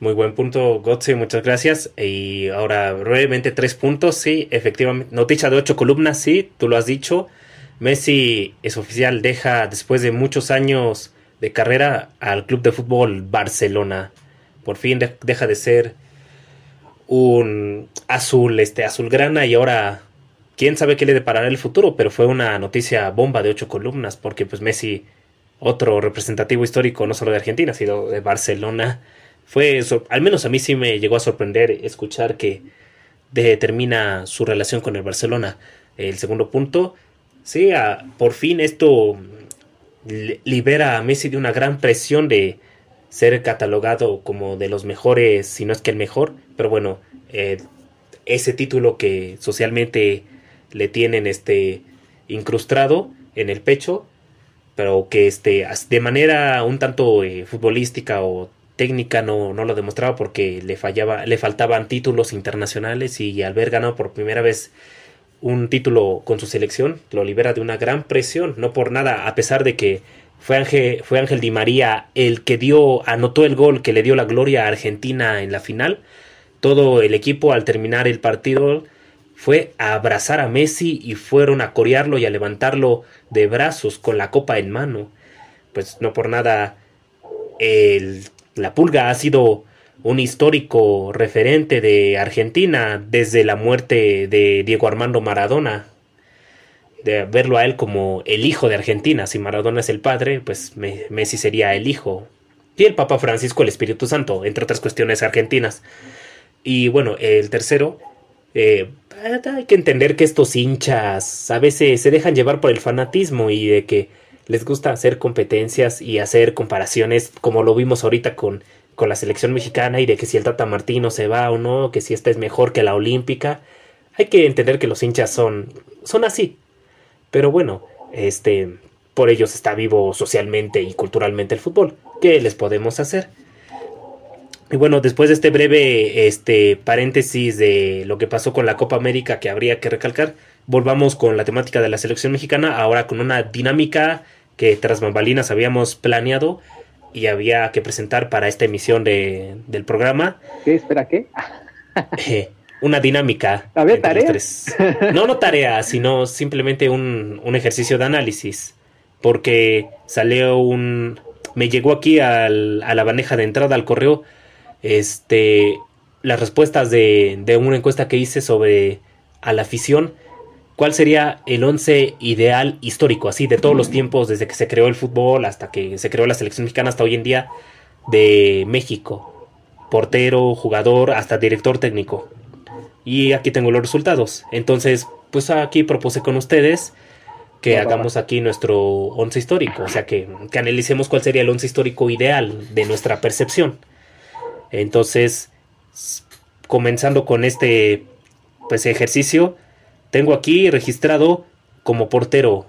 muy buen punto, Gotze, muchas gracias. Y ahora, brevemente, tres puntos, sí, efectivamente. Noticia de ocho columnas, sí, tú lo has dicho. Messi es oficial, deja después de muchos años de carrera al club de fútbol Barcelona. Por fin deja de ser un azul, este azulgrana y ahora quién sabe qué le deparará el futuro, pero fue una noticia bomba de ocho columnas porque pues Messi, otro representativo histórico no solo de Argentina, sino de Barcelona, fue, al menos a mí sí me llegó a sorprender escuchar que determina su relación con el Barcelona. El segundo punto, sí, por fin esto libera a Messi de una gran presión de ser catalogado como de los mejores, si no es que el mejor, pero bueno, eh, ese título que socialmente le tienen este incrustado en el pecho, pero que este de manera un tanto eh, futbolística o técnica no, no lo demostraba porque le fallaba, le faltaban títulos internacionales y al ver ganado por primera vez un título con su selección, lo libera de una gran presión, no por nada, a pesar de que fue Ángel, fue Ángel Di María el que dio, anotó el gol que le dio la gloria a Argentina en la final. Todo el equipo al terminar el partido fue a abrazar a Messi y fueron a corearlo y a levantarlo de brazos con la copa en mano. Pues no por nada el la Pulga ha sido un histórico referente de Argentina desde la muerte de Diego Armando Maradona. De verlo a él como el hijo de Argentina. Si Maradona es el padre, pues Messi sería el hijo. Y el Papa Francisco el Espíritu Santo, entre otras cuestiones argentinas. Y bueno, el tercero, eh, hay que entender que estos hinchas a veces se dejan llevar por el fanatismo y de que les gusta hacer competencias y hacer comparaciones como lo vimos ahorita con, con la selección mexicana y de que si el Tata Martino se va o no, que si esta es mejor que la olímpica. Hay que entender que los hinchas son, son así. Pero bueno, este, por ellos está vivo socialmente y culturalmente el fútbol. ¿Qué les podemos hacer? Y bueno, después de este breve este, paréntesis de lo que pasó con la Copa América que habría que recalcar, volvamos con la temática de la selección mexicana, ahora con una dinámica que tras bambalinas habíamos planeado y había que presentar para esta emisión de, del programa. ¿Qué? ¿Espera qué? [laughs] Eh, una dinámica. A ver, tarea. No, no tarea, sino simplemente un, un, ejercicio de análisis. Porque salió un. Me llegó aquí al, a la bandeja de entrada al correo. Este. Las respuestas de, de una encuesta que hice sobre a la afición ¿Cuál sería el once ideal histórico, así, de todos los tiempos, desde que se creó el fútbol hasta que se creó la selección mexicana hasta hoy en día, de México? Portero, jugador, hasta director técnico. Y aquí tengo los resultados. Entonces, pues aquí propuse con ustedes que hagamos aquí nuestro once histórico, o sea, que, que analicemos cuál sería el once histórico ideal de nuestra percepción. Entonces, comenzando con este pues ejercicio, Tengo aquí registrado como portero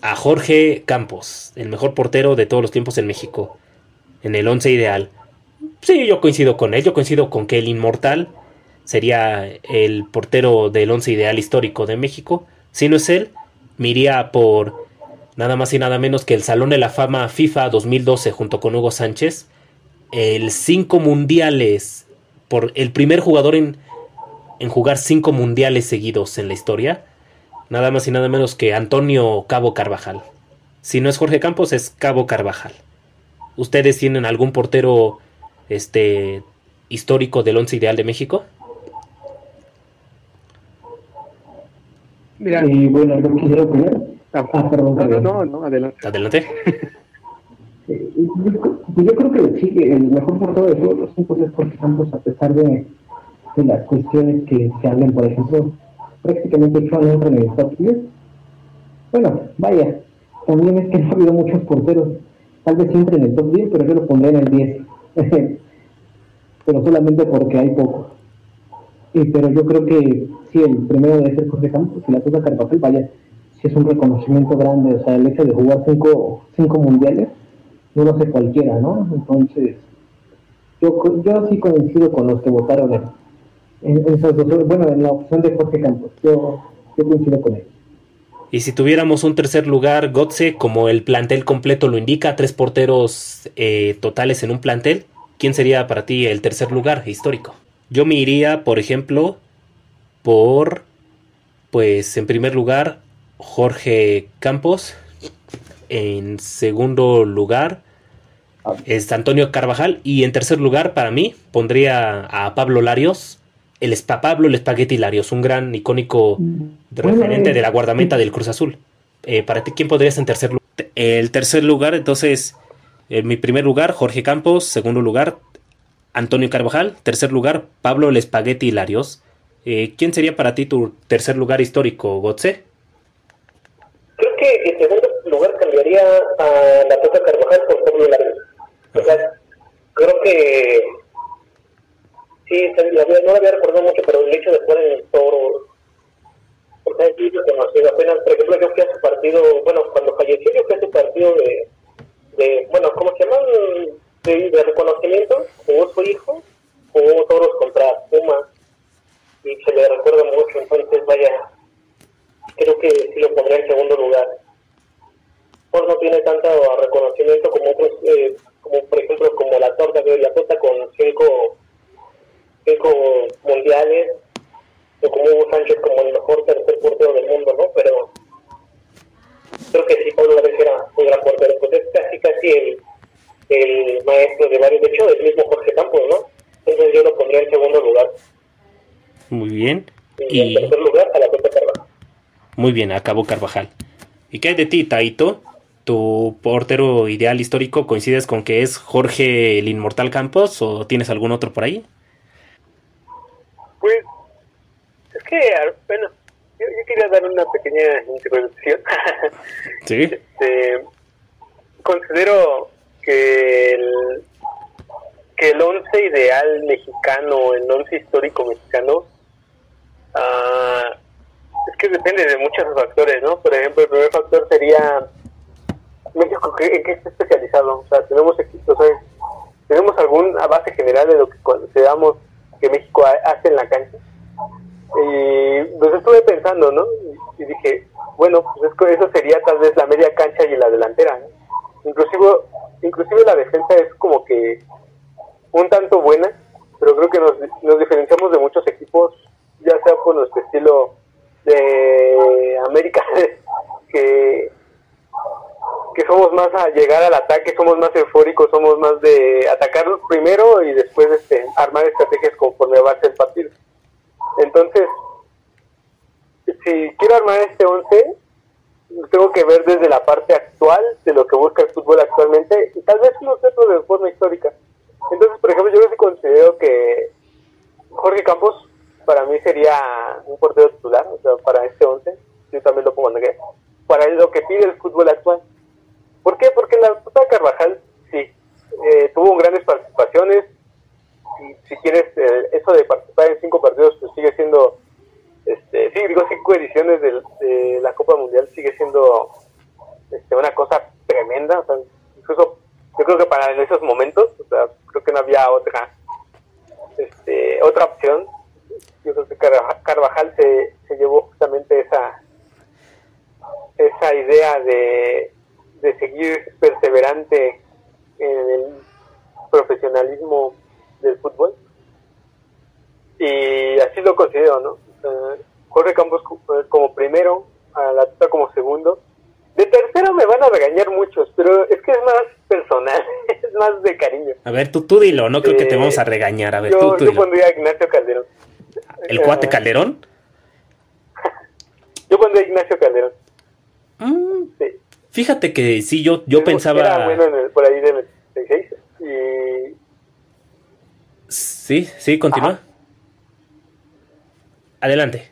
a Jorge Campos, el mejor portero de todos los tiempos en México, en el once ideal. Sí, yo coincido con él, yo coincido con que el inmortal sería el portero del once ideal histórico de México. Si no es él, me por nada más y nada menos que el Salón de la Fama FIFA 2012 junto con Hugo Sánchez. El cinco mundiales, por el primer jugador en, en jugar cinco mundiales seguidos en la historia nada más y nada menos que Antonio Cabo Carvajal. Si no es Jorge Campos, es Cabo Carvajal. ¿Ustedes tienen algún portero este histórico del once ideal de México? Mira, y bueno, yo quisiera opinar. Ah, ah perdón, no, no, no, adelante. Adelante. Yo, yo, creo que sí, el mejor portero de todos los tiempos es Jorge Campos, a pesar de, de las cuestiones que se hablan, por ejemplo, prácticamente no entra en el top 10. Bueno, vaya, también es que no ha habido muchos porteros. Tal vez entre en el top 10, pero yo lo pondré en el 10. [laughs] pero solamente porque hay pocos. Y, pero yo creo que sí, el primero debe ser Jorge Campos y la cosa Carvajal, vaya, si es un reconocimiento grande. O sea, el hecho de jugar cinco, cinco mundiales no lo hace cualquiera, ¿no? Entonces, yo, yo sí coincido con los que votaron en bueno, en la opción de Jorge Campos, yo, coincido con él. Y si tuviéramos un tercer lugar, Gotze, como el plantel completo lo indica, tres porteros eh, totales en un plantel, ¿quién sería para ti el tercer lugar histórico? Yo me iría, por ejemplo, por, pues en primer lugar, Jorge Campos. En segundo lugar, es Antonio Carvajal. Y en tercer lugar, para mí, pondría a Pablo Larios el Pablo el Espagueti Larios, un gran icónico referente de la guardameta del Cruz Azul. Eh, para ti, ¿quién podrías en tercer lugar? El tercer lugar, entonces, en mi primer lugar, Jorge Campos. Segundo lugar, Antonio Carvajal. Tercer lugar, Pablo el Espagueti Larios. Eh, ¿Quién sería para ti tu tercer lugar histórico, Gotze? Creo que en segundo lugar cambiaría a la Tota Carvajal por Pablo Larios. O sea, creo que sí, no lo había recordado mucho, pero el hecho de jugar en el toro, conocido apenas, por ejemplo, yo fui a su partido, bueno, cuando falleció yo fui a su partido de, de bueno, ¿cómo se llaman? De, de reconocimiento, jugó su hijo, jugó toros contra Puma, y se le recuerda mucho, entonces vaya, creo que sí lo pondría en segundo lugar. Por no tiene tanto reconocimiento como otros, eh, como por ejemplo como la torta de la torta con cinco cinco mundiales, o como Hugo Sánchez como el mejor tercer portero del mundo, ¿no? Pero creo que sí, Pablo López era un gran portero, pues es casi casi el, el maestro de varios, de hecho, el mismo Jorge Campos, ¿no? Entonces yo lo pondría en segundo lugar. Muy bien. Y, en tercer lugar a la Copa Carvajal. Muy bien, acabó Carvajal. ¿Y qué hay de ti, Taito? ¿Tu portero ideal histórico coincides con que es Jorge el Inmortal Campos o tienes algún otro por ahí? Pues es que, bueno, yo, quería dar una pequeña introducción. [laughs] Sí. Este, considero que el, que el once ideal mexicano, el once histórico mexicano, uh, es que depende de muchos factores, ¿no? Por ejemplo, el primer factor sería México, ¿en qué está especializado? O sea, tenemos, o sea, tenemos alguna base general de lo que consideramos que México hace en la cancha. Y pues estuve pensando, ¿no? Y dije, bueno, pues eso sería tal vez la media cancha y la delantera. Inclusive, inclusive la defensa es como que un tanto buena, pero creo que nos, nos diferenciamos de muchos equipos, ya sea por nuestro estilo de América, [laughs] que que somos más a llegar al ataque, somos más eufóricos, somos más de atacar primero y después este, armar estrategias conforme avance el partido. Entonces, si quiero armar este 11, tengo que ver desde la parte actual de lo que busca el fútbol actualmente y tal vez unos otros de forma histórica. Entonces, por ejemplo, yo sí considero que Jorge Campos para mí sería un portero titular, o sea, para este 11, yo también lo pongo en para lo que pide el fútbol actual. ¿Por qué? Porque la puta Carvajal, sí, eh, tuvo grandes participaciones. Y si quieres, eh, eso de participar en cinco partidos, pues sigue siendo, este, sí, digo, cinco ediciones de, la Copa Mundial sigue siendo este, una cosa tremenda. O sea, incluso yo creo que para en esos momentos, o sea, creo que no había otra este, otra opción. Yo creo que Carvajal se, se llevó justamente esa esa idea de, de seguir perseverante en el profesionalismo del fútbol y así lo considero, ¿no? Jorge Campos eh, como primero, a la tuta como segundo. De tercero me van a regañar muchos, pero es que es más personal, [laughs] es más de cariño. A ver, tú, tú dilo, no creo que te vamos a regañar. A ver, yo, tú, tú yo pondría a Ignacio Calderón. ¿El cuate Calderón? yo pondría a Ignacio Calderón. Mm, sí. Fíjate que sí, yo, yo pensaba... Era bueno en el, por ahí de 96 y... Sí, sí, continúa. Adelante.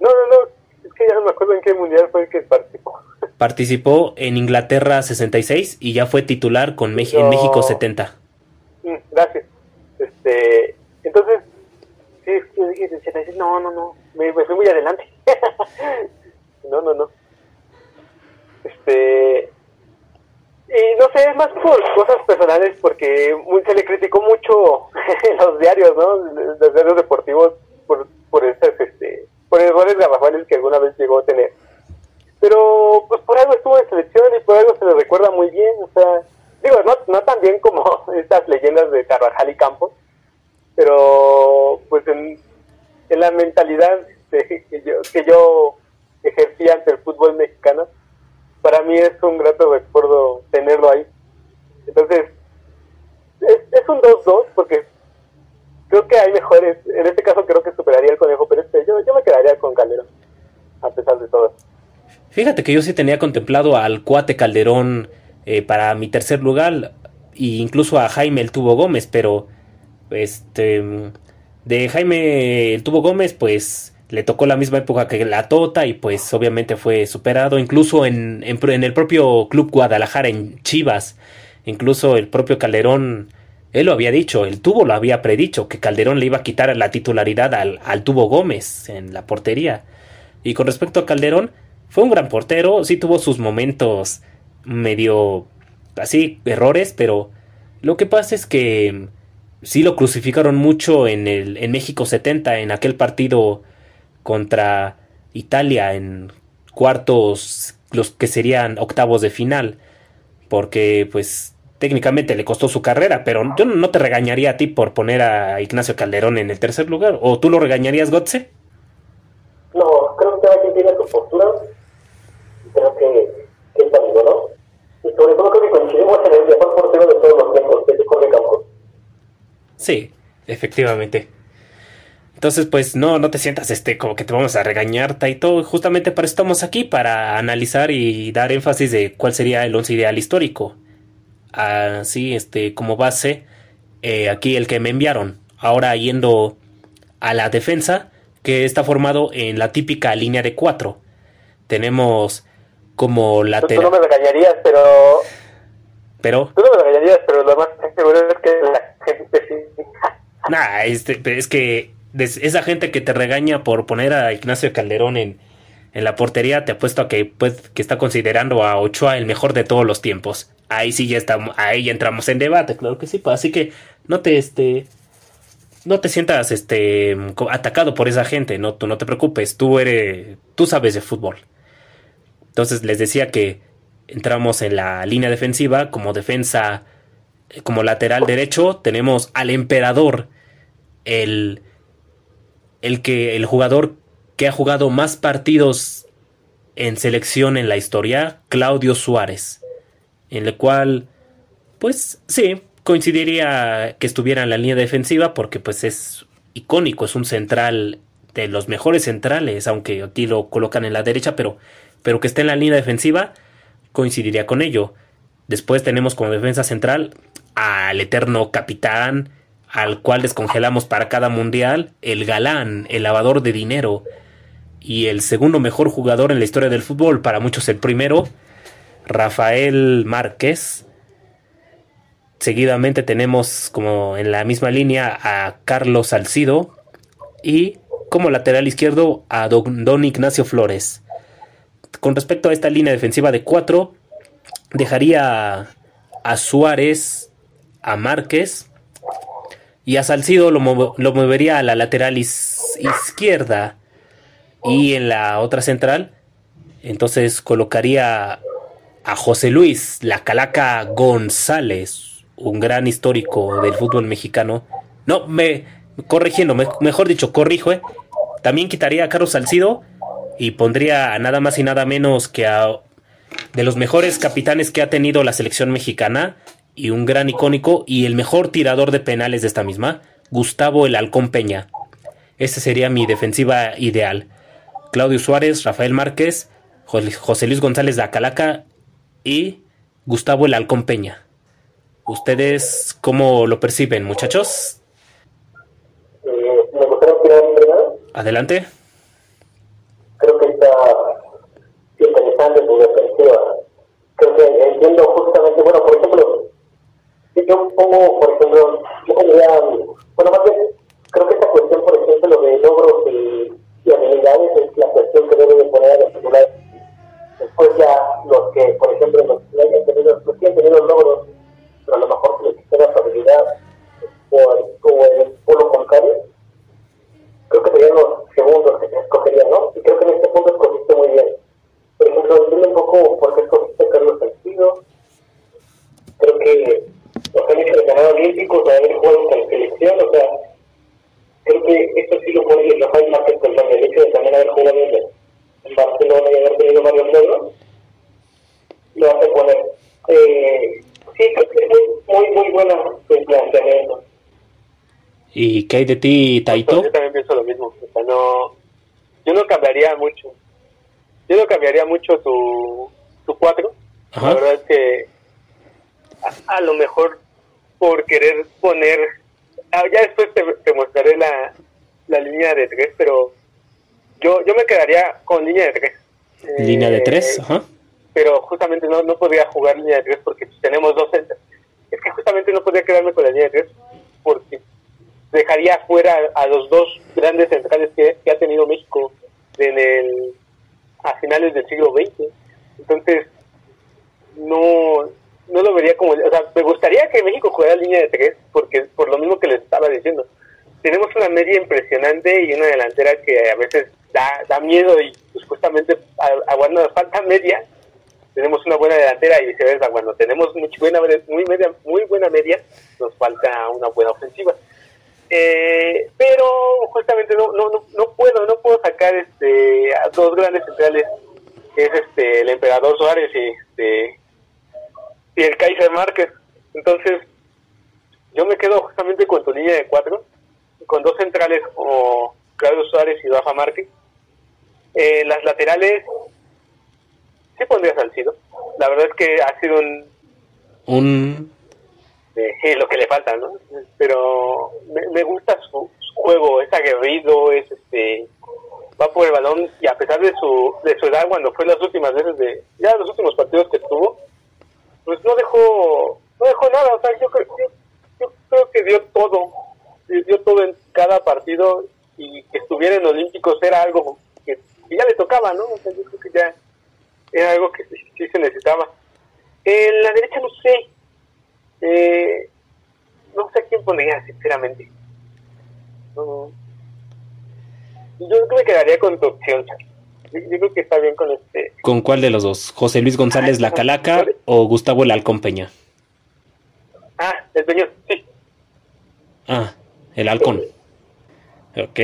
No, no, no, es que ya no me acuerdo en qué mundial fue el que participó. Participó en Inglaterra 66 y ya fue titular con en México 70. Mm, gracias. Este, entonces, sí, yo dije, no, no, no, me, me fui muy adelante. [laughs] no, no, no. Este, y no sé, es más por cosas personales, porque se le criticó mucho en [laughs] los diarios, ¿no? Los diarios deportivos por, por esas, este, por errores garrafales que alguna vez llegó a tener. Pero, pues por algo estuvo en selección y por algo se le recuerda muy bien, o sea, digo, no, no tan bien como [laughs] estas leyendas de Carvajal y Campos, pero pues en, en la mentalidad que, yo, que yo ejercía ante el fútbol mexicano, para mí es un grato recuerdo tenerlo ahí. Entonces, es, un 2-2 porque creo que hay mejores. En este caso, creo que superaría el conejo, pero este, yo, yo me quedaría con Calderón, a pesar de todo. Fíjate que yo sí tenía contemplado al cuate Calderón eh, para mi tercer lugar, e incluso a Jaime el Tubo Gómez, pero este de Jaime el Tubo Gómez, pues le tocó la misma época que la Tota y pues obviamente fue superado, incluso en, en, el propio Club Guadalajara, en Chivas, incluso el propio Calderón, él lo había dicho, el tubo lo había predicho, que Calderón le iba a quitar la titularidad al, al tubo Gómez en la portería. Y con respecto a Calderón, fue un gran portero, sí tuvo sus momentos medio así, errores, pero lo que pasa es que sí lo crucificaron mucho en, el, en México 70, en aquel partido contra Italia en cuartos, los que serían octavos de final, porque pues técnicamente le costó su carrera, pero yo no te regañaría a ti por poner a Ignacio Calderón en el tercer lugar, ¿o tú lo regañarías, Gotze? No, creo que cada quien tiene su postura, creo que, que es válido, ¿no? Y sobre todo creo que coincidimos en el mejor portero de todos los tiempos, que es Jorge. Sí, efectivamente. Entonces, pues no, no te sientas este como que te vamos a regañar, Taito. Justamente para eso estamos aquí, para analizar y dar énfasis de cuál sería el once ideal histórico. Así, este, como base, eh, aquí el que me enviaron. Ahora yendo a la defensa, que está formado en la típica línea de cuatro. Tenemos como lateral. Tú no me regañarías, pero. Pero. Tú no me regañarías, pero lo más seguro es que la. [laughs] Nah, este, es que esa gente que te regaña por poner a Ignacio Calderón en, en la portería, te apuesto a que, pues, que está considerando a Ochoa el mejor de todos los tiempos. Ahí sí ya estamos, ahí ya entramos en debate, claro que sí, así que no te este no te sientas este atacado por esa gente, no tú no te preocupes, tú eres tú sabes de fútbol. Entonces les decía que entramos en la línea defensiva como defensa como lateral derecho tenemos al emperador el el que el jugador que ha jugado más partidos en selección en la historia, Claudio Suárez, en el cual, pues sí, coincidiría que estuviera en la línea defensiva porque pues es icónico, es un central de los mejores centrales, aunque aquí lo colocan en la derecha, pero, pero que esté en la línea defensiva, coincidiría con ello. Después tenemos como defensa central al eterno capitán, al cual descongelamos para cada mundial, el galán, el lavador de dinero y el segundo mejor jugador en la historia del fútbol, para muchos el primero, Rafael Márquez. Seguidamente tenemos como en la misma línea a Carlos Salcido y como lateral izquierdo a don, Ignacio Flores. Con respecto a esta línea defensiva de 4, dejaría a Suárez, a Márquez y a Salcido lo, movería a la lateral izquierda y en la otra central entonces colocaría a José Luis, la Calaca González, un gran histórico del fútbol mexicano. No, me corrigiendo, mejor dicho, corrijo, ¿eh? También quitaría a Carlos Salcido y pondría a nada más y nada menos que a de los mejores capitanes que ha tenido la selección mexicana y un gran icónico y el mejor tirador de penales de esta misma, Gustavo el Halcón Peña. Esa sería mi defensiva ideal. Claudio Suárez, Rafael Márquez, José Luis González de Acalaca y Gustavo el Halcón Peña. ¿Ustedes cómo lo perciben, muchachos? Adelante. Creo que está interesante tu defensiva. Creo que entiendo justamente, bueno, por ejemplo, yo pongo, por ejemplo, yo pondría, bueno, más bien, creo que esta cuestión, por ejemplo, de logros y, habilidades es la cuestión que debe de poner a los titulares. Después ya los que, por ejemplo, los que hayan tenido, los logros, pero a lo mejor les queda su habilidad, o, el polo contrario, creo que serían los segundos que se escogerían, ¿no? Y creo que en este punto escogiste muy bien. Por ejemplo, entiendo un poco por qué escogiste Carlos Salcido. Creo que los han hecho de ganar olímpicos, de haber jugado con la selección, o sea, creo que esto sí lo pone Rafael Márquez con el hecho de también haber jugado en Barcelona y haber tenido varios logros, lo hace poner. Eh, sí, creo que es muy, muy, muy buena el planteamiento. ¿Y qué hay de ti, Taito? Yo también pienso lo mismo. O sea, no, yo no cambiaría mucho. Yo no cambiaría mucho tu, tu cuatro. La verdad es que a, lo mejor por querer poner... Ah, ya después te, mostraré la, la línea de tres, pero yo, yo me quedaría con línea de tres. Línea de tres, eh, ajá. Pero justamente no, no podría jugar línea de tres porque tenemos dos centros. Es que justamente no podría quedarme con la línea de tres porque dejaría fuera a los dos grandes centrales que, ha tenido México en el a finales del siglo XX. Entonces, no, no lo vería como... O sea, me gustaría que México jugara línea de tres, porque por lo mismo que les estaba diciendo. Tenemos una media impresionante y una delantera que a veces da, da miedo y pues justamente cuando nos falta media, tenemos una buena delantera y viceversa. Cuando tenemos muy buena, muy, media, muy buena media, nos falta una buena ofensiva. Eh, pero justamente no, no, no, puedo no puedo sacar este a dos grandes centrales que es este el emperador Suárez y y el Kaiser Márquez entonces yo me quedo justamente con tu línea de cuatro con dos centrales como Claudio Suárez y Rafa Márquez eh, las laterales sí pondría Salcido la verdad es que ha sido un un este, lo que le falta, ¿no? Pero me, gusta su, juego, es aguerrido, es este va por el balón y a pesar de su de su edad cuando fue las últimas veces de ya los últimos partidos que tuvo pues no dejó no dejó nada o sea yo creo yo, creo que dio todo dio todo en cada partido y que estuviera en Olímpicos era algo que, ya le tocaba no o sea, yo creo que ya era algo que sí se necesitaba. En la derecha no sé eh, no sé quién pondría, sinceramente. yo creo que me quedaría con tu opción, yo, creo que está bien con este. ¿Con cuál de los dos? ¿José Luis González La Calaca o Gustavo el Halcón Peña? Ah, el Peñón, sí. Ah, el Halcón. Ok.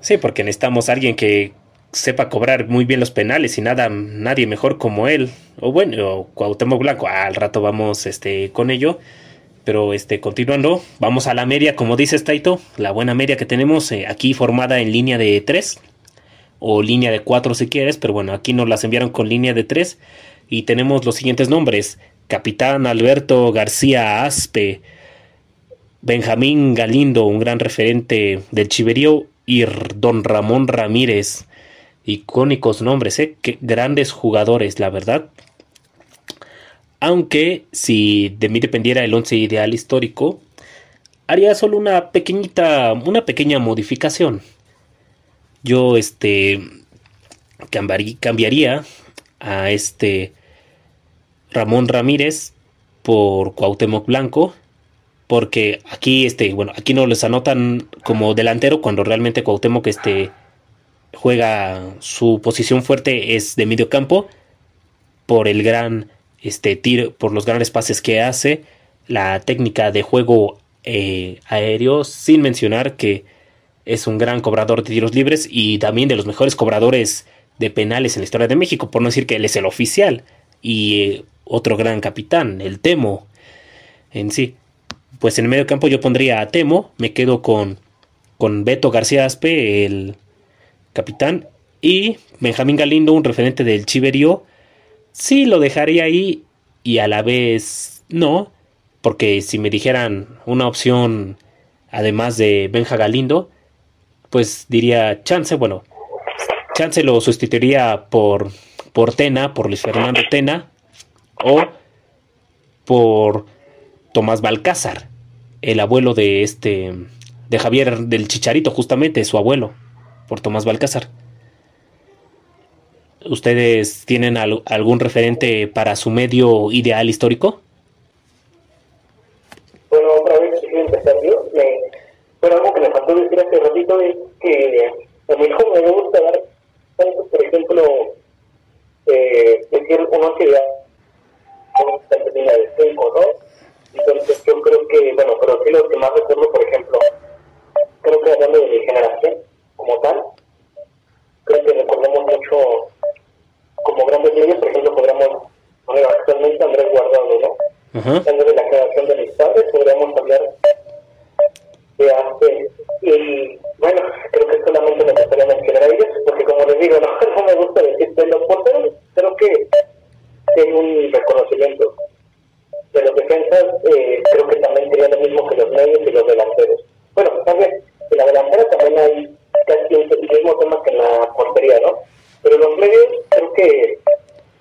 Sí, porque necesitamos a alguien que sepa cobrar muy bien los penales y nada, nadie mejor como él. O bueno, o Cuauhtémoc Blanco, al rato vamos este, con ello. Pero este, continuando, vamos a la media, como dice Taito, la buena media que tenemos eh, aquí formada en línea de 3 o línea de 4 si quieres, pero bueno, aquí nos las enviaron con línea de 3 y tenemos los siguientes nombres: Capitán Alberto García Aspe, Benjamín Galindo, un gran referente del Chiverío, y Don Ramón Ramírez, icónicos nombres, ¿eh? Grandes jugadores, la verdad. Aunque si de mí dependiera el once ideal histórico, haría solo una pequeñita, una pequeña modificación. Yo este cambiaría a este Ramón Ramírez por Cuauhtémoc Blanco porque aquí este bueno aquí no les anotan como delantero cuando realmente Cuauhtémoc este juega su posición fuerte es de medio campo por el gran este tiro por los grandes pases que hace la técnica de juego eh, aéreo sin mencionar que es un gran cobrador de tiros libres y también de los mejores cobradores de penales en la historia de México, por no decir que él es el oficial y eh, otro gran capitán, el Temo en sí. Pues en el medio campo yo pondría a Temo, me quedo con, con Beto García Aspe, el capitán, y Benjamín Galindo, un referente del Chiverío. Sí, lo dejaría ahí y a la vez no, porque si me dijeran una opción además de Benja Galindo, pues diría Chance, bueno, Chance lo sustituiría por, por Tena, por Luis Fernando Tena, o por Tomás Balcázar, el abuelo de este, de Javier del Chicharito, justamente, su abuelo, por Tomás Balcázar. ¿Ustedes tienen algún referente para su medio ideal histórico? Decir hace ratito es que a mí como me gusta dar por ejemplo, eh, decir uno que ya termina de 5, ¿no? Entonces yo creo que, bueno, pero sí lo que más recuerdo, por ejemplo, creo que hablando de mi generación como tal, creo que recordamos mucho como grandes líneas, por ejemplo, podríamos poner actualmente Andrés Guardado, ¿no? Uh de la generación de mis padres, podríamos hablar de hace y bueno, creo que solamente me gustaría mencionar a ellos, porque como les digo, [laughs] no, no me gusta decir de los porteros, creo que hay un reconocimiento. De los defensas, eh, creo que también sería lo mismo que los medios y los delanteros. Bueno, también en la delantera también hay casi el mismo tema que en la portería, ¿no? Pero los medios creo que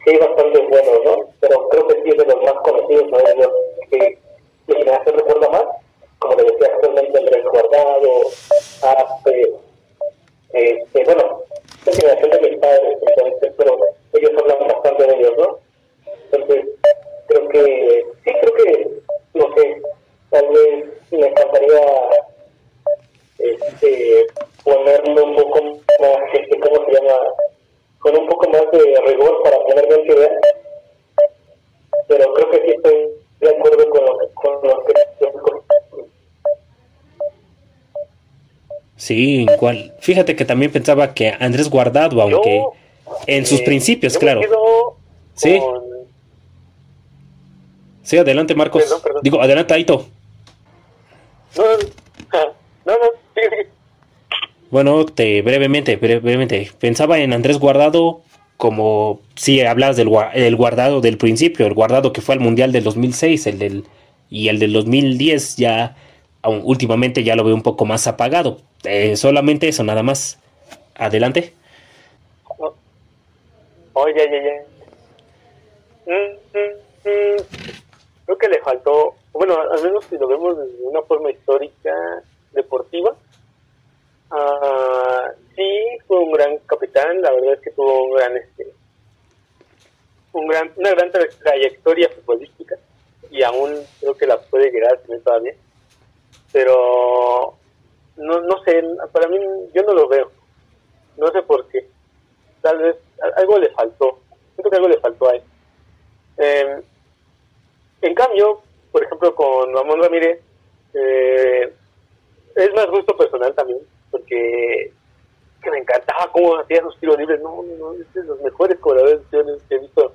sí bastante buenos, ¿no? Pero creo que sí es de los más conocidos, ¿no? De los que mi generación recuerda más como le decía actualmente Andrés Guardado, Ape, este, bueno, es generación de mis padres, entonces, pero ellos hablan bastante de ellos, ¿no? Entonces, creo que, sí, creo que, no sé, tal vez me encantaría este, ponerme un poco más, este, ¿cómo se llama? Con un poco más de rigor para ponerme en idea, pero creo que sí estoy de acuerdo con lo, con lo que Sí, igual. Fíjate que también pensaba que Andrés Guardado, aunque en sus eh, principios, claro. Sí. Sí, adelante, Marcos. Digo, adelante, Aito. No, no, [laughs] no, Bueno, te, brevemente, brevemente. Pensaba en Andrés Guardado como si hablas del el guardado del principio, el guardado que fue al Mundial del 2006, el del y el del 2010 ya últimamente ya lo veo un poco más apagado. Eh, solamente eso, nada más. Adelante. Oye. Mm, mm, mm. Creo que le faltó, bueno, al menos si lo vemos de una forma histórica, deportiva. Uh, sí, fue un gran capitán, la verdad es que tuvo un gran, este, un gran, una gran trayectoria futbolística y aún creo que la puede llegar a tener todavía pero no, no sé, para mí yo no lo veo, no sé por qué, tal vez algo le faltó, siento que algo le faltó ahí. Eh, en cambio, por ejemplo, con Ramón Ramírez, eh, es más gusto personal también, porque que me encantaba cómo hacía sus tiros libres, no, no, es de los mejores cobradores que he visto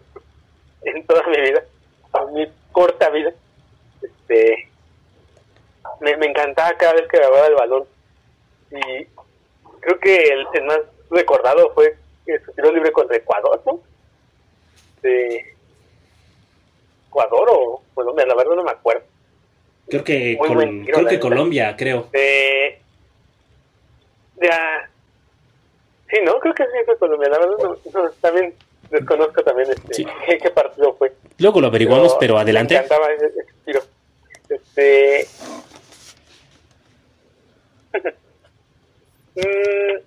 en toda mi vida, en mi corta vida. Este, me, me encantaba cada vez que grababa el balón. Y creo que el, más recordado fue su tiro libre contra Ecuador, ¿no? De Ecuador o Colombia, la verdad no me acuerdo. Creo que, creo que Colombia, creo. De, de, sí, ¿no? Creo que sí fue Colombia, la verdad no, también desconozco también este, [laughs] qué, partido fue. Luego lo averiguamos, pero, adelante. Me encantaba ese, ese tiro. Este, [laughs] Mm,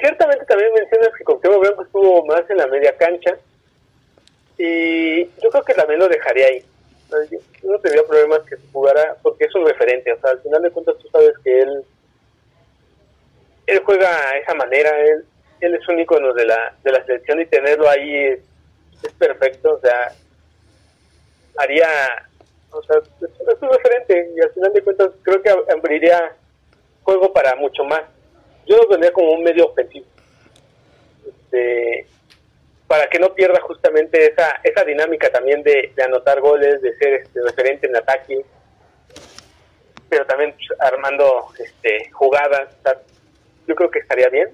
ciertamente también mencionas que Cuauhtémoc Blanco estuvo más en la media cancha y yo creo que también lo dejaría ahí. Yo no tendría problemas que jugara porque es un referente, o sea, al final de cuentas tú sabes que él él juega a esa manera, él, él es un ícono de la, de la selección y tenerlo ahí es, es perfecto, o sea, haría, o sea, es un referente y al final de cuentas creo que abriría juego para mucho más. Yo lo tendría como un medio ofensivo. Este, para que no pierda justamente esa esa dinámica también de, de anotar goles, de ser este, referente en ataque, pero también pues, armando este, jugadas. o sea, yo creo que estaría bien.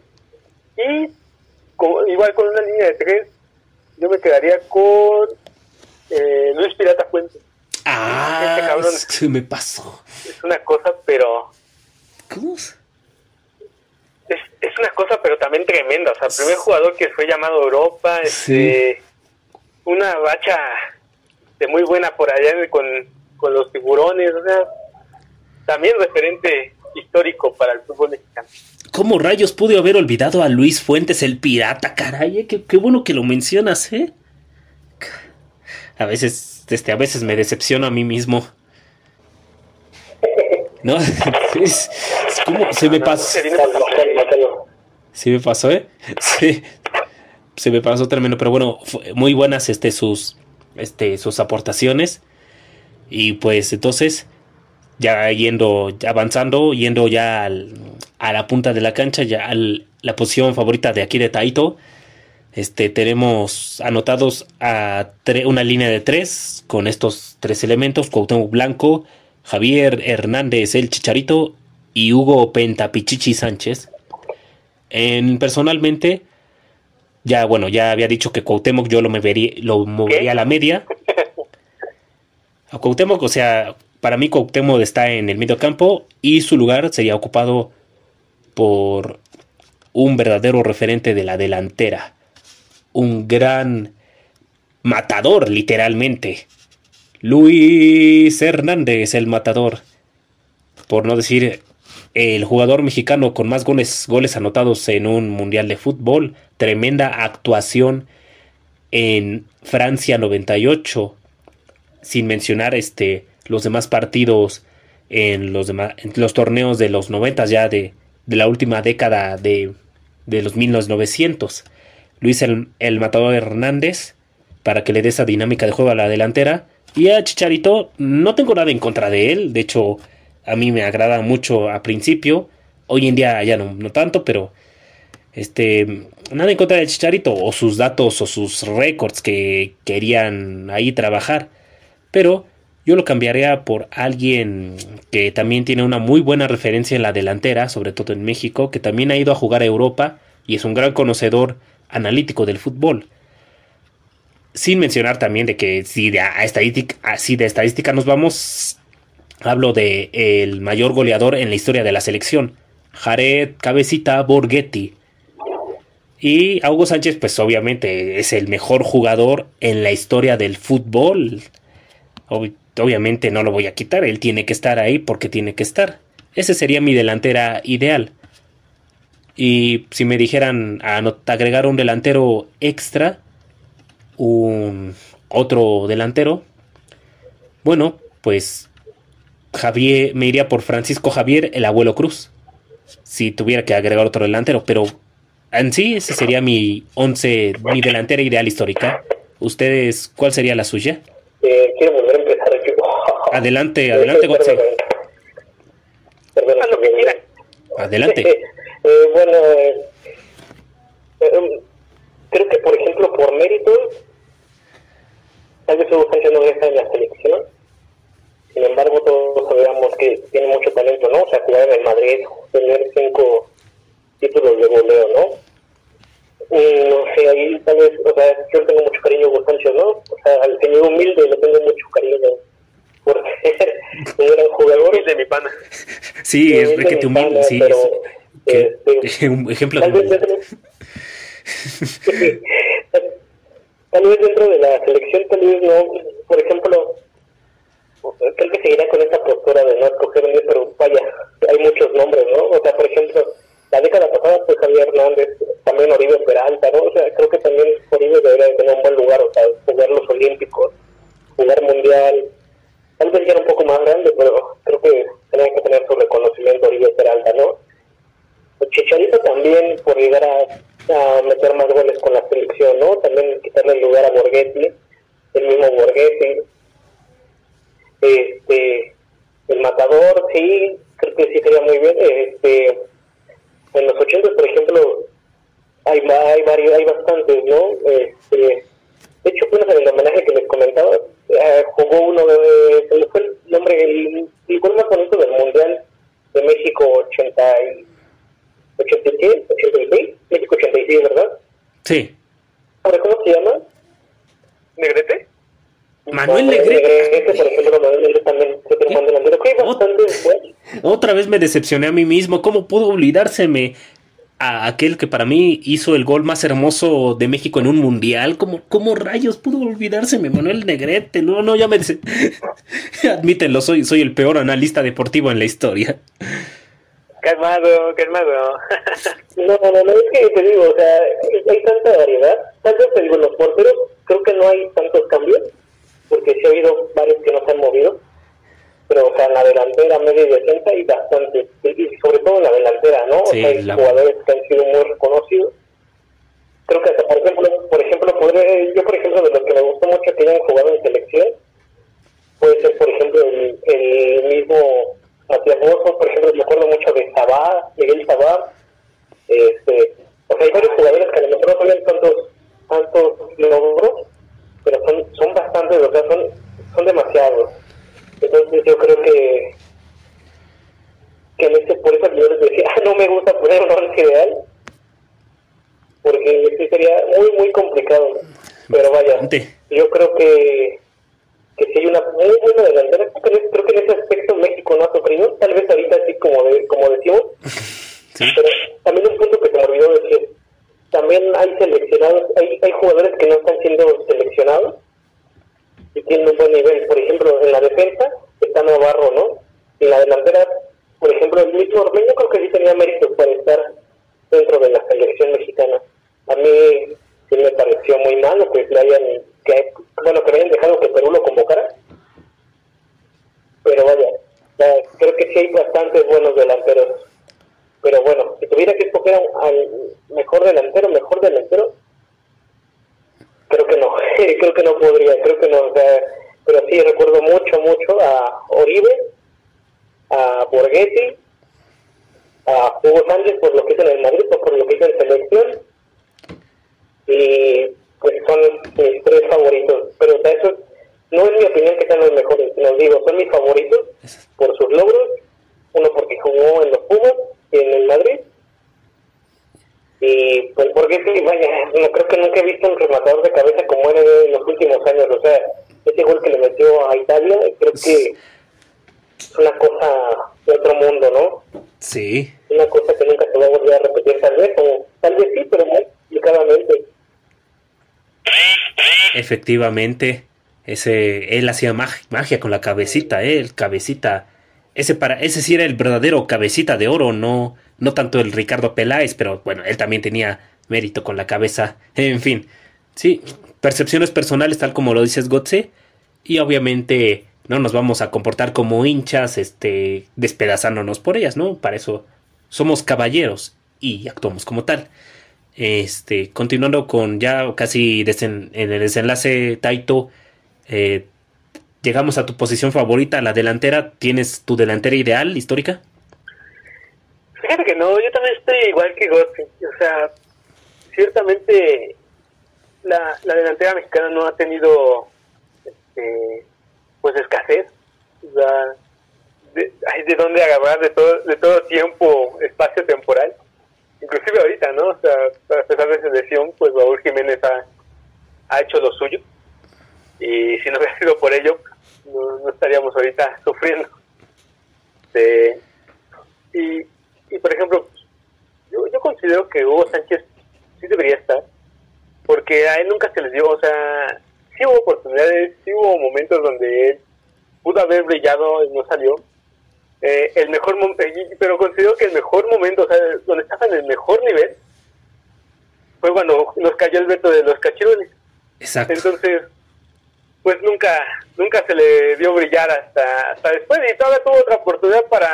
Y como- igual con una línea de tres, yo me quedaría con eh, Luis Pirata Fuentes. Este Ah, cabrón. se me pasó. Es una cosa, pero ¿Cómo? es, es una cosa, pero también tremenda. O sea, el primer jugador que fue llamado Europa, Sí. este, una bacha de muy buena por allá con, con los tiburones. O sea, también referente histórico para el fútbol mexicano. ¿Cómo rayos pude haber olvidado a Luis Fuentes, el pirata? Caray, eh, qué, qué bueno que lo mencionas, ¿eh? A veces, este, a veces me decepciono a mí mismo. No, [laughs] es, es como se me pasó. Se me pasó, ¿eh? [laughs] Sí. Se me pasó tremendo, pero bueno, muy buenas este sus este sus aportaciones. Y pues entonces ya yendo avanzando, yendo ya al- a la punta de la cancha, ya al- la posición favorita de aquí de Taito. Este tenemos anotados a una línea de tres con estos tres elementos, Cuauhtémoc Blanco, Javier Hernández el Chicharito y Hugo Pentapichichi Sánchez. En, personalmente, ya bueno, ya había dicho que Cuauhtémoc yo lo movería, a la media. A Cuauhtémoc, o sea, para mí Cuauhtémoc está en el medio campo y su lugar sería ocupado por un verdadero referente de la delantera. Un gran matador, literalmente. Luis Hernández, el matador. Por no decir el jugador mexicano con más goles, goles anotados en un mundial de fútbol. Tremenda actuación en Francia 98. Sin mencionar este, los demás partidos en los, demás, en los torneos de los 90 ya de, de la última década de, de los 1900. Luis el, el Matador Hernández para que le dé esa dinámica de juego a la delantera. Y a Chicharito no tengo nada en contra de él. De hecho, a mí me agrada mucho a principio. Hoy en día ya no, no tanto, pero este nada en contra de Chicharito o sus datos o sus récords que querían ahí trabajar. Pero yo lo cambiaría por alguien que también tiene una muy buena referencia en la delantera, sobre todo en México, que también ha ido a jugar a Europa y es un gran conocedor analítico del fútbol. Sin mencionar también de que si de, a estadística, si de estadística nos vamos, hablo de el mayor goleador en la historia de la selección, Jared Cabecita Borghetti. Y Hugo Sánchez, pues obviamente es el mejor jugador en la historia del fútbol. Ob- obviamente no lo voy a quitar, él tiene que estar ahí porque tiene que estar. Ese sería mi delantera ideal. Y si me dijeran a agregar un delantero extra, un otro delantero, bueno, pues Javier me iría por Francisco Javier, el abuelo Cruz. Si tuviera que agregar otro delantero, pero en sí ese sería mi once, mi delantera ideal histórica. ¿Ustedes cuál sería la suya? Eh, quiero volver a empezar aquí. [laughs] Adelante, adelante, Gotze. Perdón, Haz lo que quieras. Adelante. Eh, bueno, eh, eh, um, creo que, por ejemplo, por méritos, tal vez Hugo Sánchez no deja en la selección. Sin embargo, todos sabemos que tiene mucho talento, ¿no? O sea, jugar en el Madrid, tener cinco títulos de goleo, ¿no? Y no sé, ahí tal vez, o sea, yo tengo mucho cariño a Hugo Sánchez, ¿no? O sea, al señor humilde le tengo mucho cariño por ser un gran jugador. de mi pana. Sí, es Humilde que te mi pana, humilde, sí. pero, es- que- este, [laughs] un ejemplo tal de vez dentro, [laughs] [laughs] tal vez dentro de la selección tal vez no por ejemplo creo que seguirá con esta postura de no escoger un pero vaya hay muchos nombres no o sea por ejemplo la década pasada pues Javier Hernández también Oribe Peralta, ¿no? O sea, creo que también Oribe debería tener un buen lugar, o sea, jugar los Olímpicos, jugar Mundial, tal vez ya era un poco más grande, pero creo que tenía que tener su reconocimiento Oribe Peralta, ¿no? Chicharito también por llegar a, a, meter más goles con la selección, ¿no? También quitarle el lugar a Borghetti, el mismo Borghetti. Este, el matador, sí, creo que sí sería muy bien. Este, en los 80, por ejemplo, hay, hay varios, hay bastantes, ¿no? Este, de hecho, en el homenaje que les comentaba, eh, jugó uno de, se fue el nombre, el, el gol más bonito del Mundial de México 80 y 86, 86, México 86, ¿verdad? Sí. ¿Ahora cómo se llama? ¿Negrete? Manuel Negrete. Negrete, por ejemplo, Manuel Negrete también se firmó delantero. Que hay bastante bueno. Otra vez me decepcioné a mí mismo. ¿Cómo pudo olvidárseme a aquel que para mí hizo el gol más hermoso de México en un mundial? ¿Cómo, cómo rayos pudo olvidárseme Manuel Negrete? No, no, ya me... [laughs] Admítenlo, soy, soy el peor analista deportivo en la historia. Calmado, calmado. [laughs] no, no, no, es que te digo, o sea, hay tanta variedad. Tal vez te digo, los porteros, creo que no hay tantos cambios, porque sí ha habido varios que no se han movido. Pero, o sea, en la delantera, media y defensa hay bastantes. Y sobre todo en la delantera, ¿no? Sí, o sea, hay la... jugadores que han sido muy reconocidos. Creo que hasta, por ejemplo, por ejemplo podré, yo, por ejemplo, de los que me gustó mucho que hayan jugado en selección, puede ser, por ejemplo, el, el mismo Matías Bozo, por ejemplo, me acuerdo mucho de Sabá, Miguel Sabá, este, o sea, hay varios jugadores que a lo mejor no tienen tantos, tantos logros, pero son, son bastantes, o sea, son, son demasiados. Entonces yo creo que, que en ese, por eso yo les decía, [laughs] no me gusta poner un once ideal, porque sí sería muy, muy complicado. Pero vaya, yo creo que que si hay una muy buena delantera, creo, creo que en ese aspecto México no ha sufrido, tal vez ahorita así como de, como decimos, [laughs] Sí. pero también un punto que se me olvidó decir, también hay seleccionados, hay, hay jugadores que no están siendo seleccionados y tienen un buen nivel, por ejemplo, en la defensa está Navarro, ¿no? En la delantera, por ejemplo, el mismo Ormeño creo que sí tenía méritos para estar dentro de la selección mexicana. A mí sí me pareció muy malo que le hayan, bueno, que hayan dejado que Perú lo convocara. Pero vaya, ya, creo que sí hay bastantes buenos delanteros. Pero bueno, si tuviera que escoger al mejor delantero, mejor delantero, creo que no, [laughs] creo que no podría, creo que no, pero sí recuerdo mucho, mucho a Oribe, a Borghetti, a Hugo Sánchez por lo que hizo en el Madrid, por lo que hizo en selección, y pues son mis tres favoritos, pero o sea, eso no es mi opinión que sean los mejores, sino digo, son mis favoritos por sus logros, uno porque jugó en los Pumas y en el Madrid, y pues porque sí, vaya, no creo que nunca he visto un rematador de cabeza como era en los últimos años, o sea, ese gol que le metió a Italia, creo que es una cosa de otro mundo, ¿no? Sí. Una cosa que nunca se va a volver a repetir, tal vez, o tal vez sí, pero muy complicadamente. Efectivamente, ese él hacía mag- magia con la cabecita, eh, el cabecita. Ese para ese sí era el verdadero cabecita de oro, no no tanto el Ricardo Peláez, pero bueno, él también tenía mérito con la cabeza. En fin, sí, percepciones personales tal como lo dices Gotze y obviamente no nos vamos a comportar como hinchas, este, despedazándonos por ellas, ¿no? Para eso somos caballeros y actuamos como tal. Este, continuando con ya casi en el desenlace, Taito, eh, llegamos a tu posición favorita, la delantera. ¿Tienes tu delantera ideal, histórica? Fíjate que no, yo también estoy igual que Gossi. O sea, ciertamente la, la delantera mexicana no ha tenido este, pues escasez. O sea, de, hay de dónde agarrar de todo, de todo tiempo, espacio temporal. Inclusive ahorita, ¿no? O sea, a pesar de su lesión, pues Raúl Jiménez ha, ha hecho lo suyo. Y si no hubiera sido por ello, no, no estaríamos ahorita [laughs] sufriendo. De, y, y por ejemplo, yo, yo considero que Hugo Sánchez sí debería estar, porque a él nunca se les dio, o sea, sí hubo oportunidades, sí hubo momentos donde él pudo haber brillado y no salió. Eh, el mejor eh, pero considero que el mejor momento, o sea, donde estaba en el mejor nivel, fue cuando nos cayó el veto de los cachirules. Exacto. Entonces, pues nunca nunca se le dio brillar hasta hasta después y todavía tuvo otra oportunidad para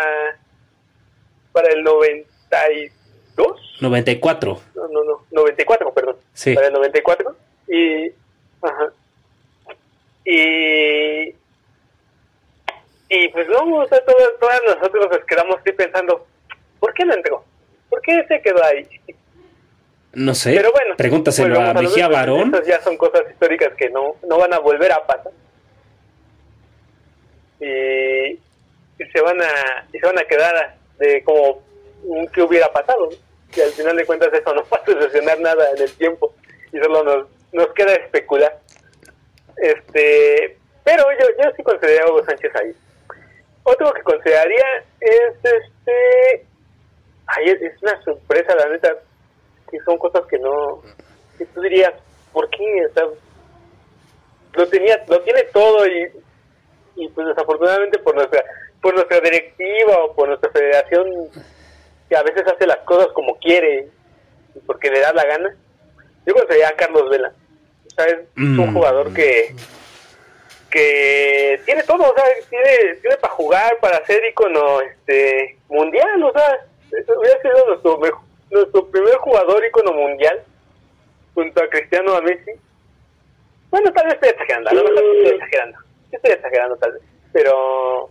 para el 92 94 no no no 94 perdón Sí. para el 94 y ajá y y pues no o sea, todas, todas nosotros nos quedamos así pensando ¿por qué no entró? ¿por qué se quedó ahí? No sé. Pero bueno, Pregúntaselo a Mejía. Barón. Estas ya son cosas históricas que no, no van a volver a pasar. Y, y se van a y se van a quedar de como un que hubiera pasado. Y al final de cuentas eso no [laughs] va a solucionar nada en el tiempo y solo nos, nos queda especular. Este, pero yo, yo sí consideraría a Hugo Sánchez ahí. Otro que consideraría es este ay, es, es una sorpresa la neta que son cosas que no que tú dirías ¿por qué? O sea, lo tenía lo tiene todo y y pues desafortunadamente por nuestra por nuestra directiva o por nuestra federación que a veces hace las cosas como quiere y porque le da la gana yo consideraría a Carlos Vela o sea es un Mm. jugador que que tiene todo, o sea, tiene, tiene para jugar, para ser ícono este, mundial, o sea, hubiera sido nuestro, mej- nuestro primer jugador ícono mundial junto a Cristiano a Messi. Bueno, tal vez estoy exagerando, a lo mejor estoy exagerando, estoy exagerando tal vez, pero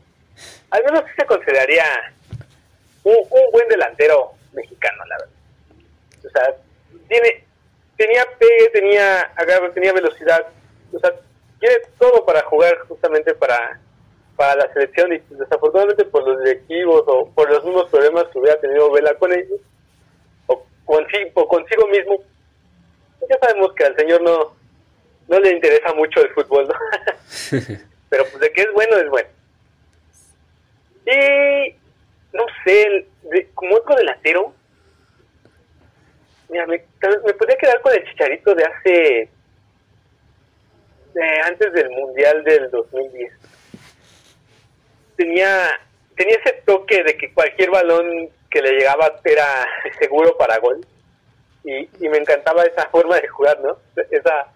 al menos sí se consideraría un, un buen delantero mexicano, la verdad. O sea, tiene, tenía pegue, tenía agarre, tenía velocidad, o sea, tiene todo para jugar justamente para, para la selección y desafortunadamente por los directivos o por los mismos problemas que hubiera tenido Vela con ellos o consigo, o consigo mismo, ya sabemos que al señor no, no le interesa mucho el fútbol, ¿no? [laughs] Pero pues de que es bueno, es bueno. Y no sé, de- como otro delantero, mira, me, me podría quedar con el chicharito de hace eh, antes del mundial del 2010 tenía tenía ese toque de que cualquier balón que le llegaba era [laughs] seguro para gol. Y, y me encantaba esa [laughs] forma de jugar no esa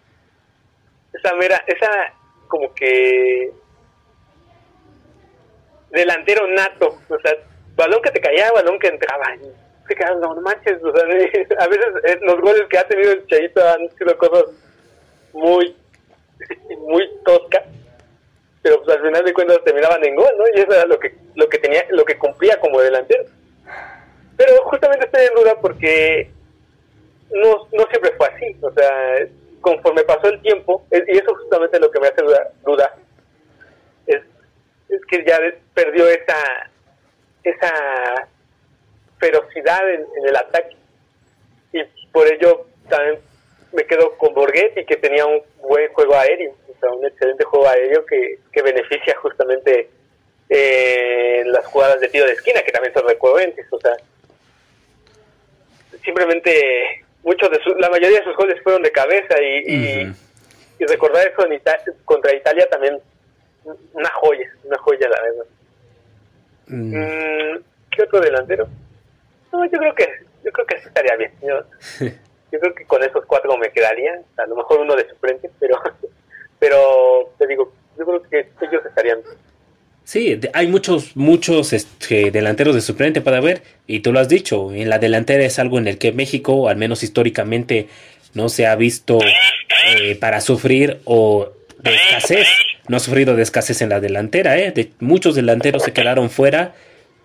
esa mera esa como que delantero nato o sea balón que te caía balón que entraba y te quedas no manches o sea, [laughs] a veces los goles que ha tenido el Chayito han sido cosas muy muy toscas pero pues al final de cuentas terminaban en gol, ¿no? Y eso era lo que lo que tenía lo que cumplía como delantero. Pero justamente estoy en duda porque no, no siempre fue así, o sea, conforme pasó el tiempo, y eso justamente lo que me hace duda, duda es, es que ya perdió esa esa ferocidad en, en el ataque y por ello también me quedo con Borghetti que tenía un buen juego aéreo, o sea, un excelente juego aéreo que, que beneficia justamente eh, las jugadas de tiro de esquina que también son recurrentes, o sea, simplemente muchos de su- la mayoría de sus goles fueron de cabeza y, y- recordar eso en Ita- contra Italia también una joya, una joya la verdad. Mm, Mm, ¿Qué otro delantero? No, yo creo que yo creo que sí estaría bien. Yo, [laughs] yo creo que con esos cuatro me quedaría. A lo mejor uno de suplente, pero [laughs] pero te digo, yo creo que ellos estarían. Sí, hay muchos, muchos este, delanteros de suplente para ver, y tú lo has dicho, en la delantera es algo en el que México, al menos históricamente, no se ha visto eh, para sufrir o de escasez, no ha sufrido de escasez en la delantera, ¿eh? De, muchos delanteros se quedaron fuera,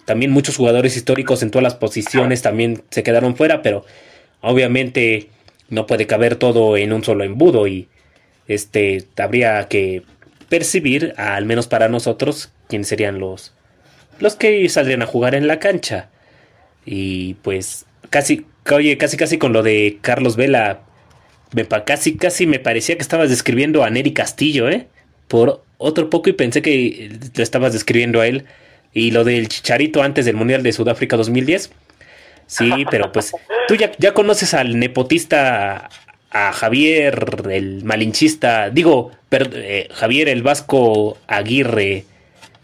también muchos jugadores históricos en todas las posiciones también se quedaron fuera, pero obviamente no puede caber todo en un solo embudo y este habría que percibir, al menos para nosotros, quiénes serían los los que saldrían a jugar en la cancha. Y pues casi oye, casi casi con lo de Carlos Vela me casi casi me parecía que estabas describiendo a Neri Castillo, ¿eh? Por otro poco y pensé que lo estabas describiendo a él y lo del Chicharito antes del Mundial de Sudáfrica 2010. Sí, pero pues tú ya, ya conoces al nepotista a Javier, el malinchista, digo, per- eh, Javier el Vasco Aguirre,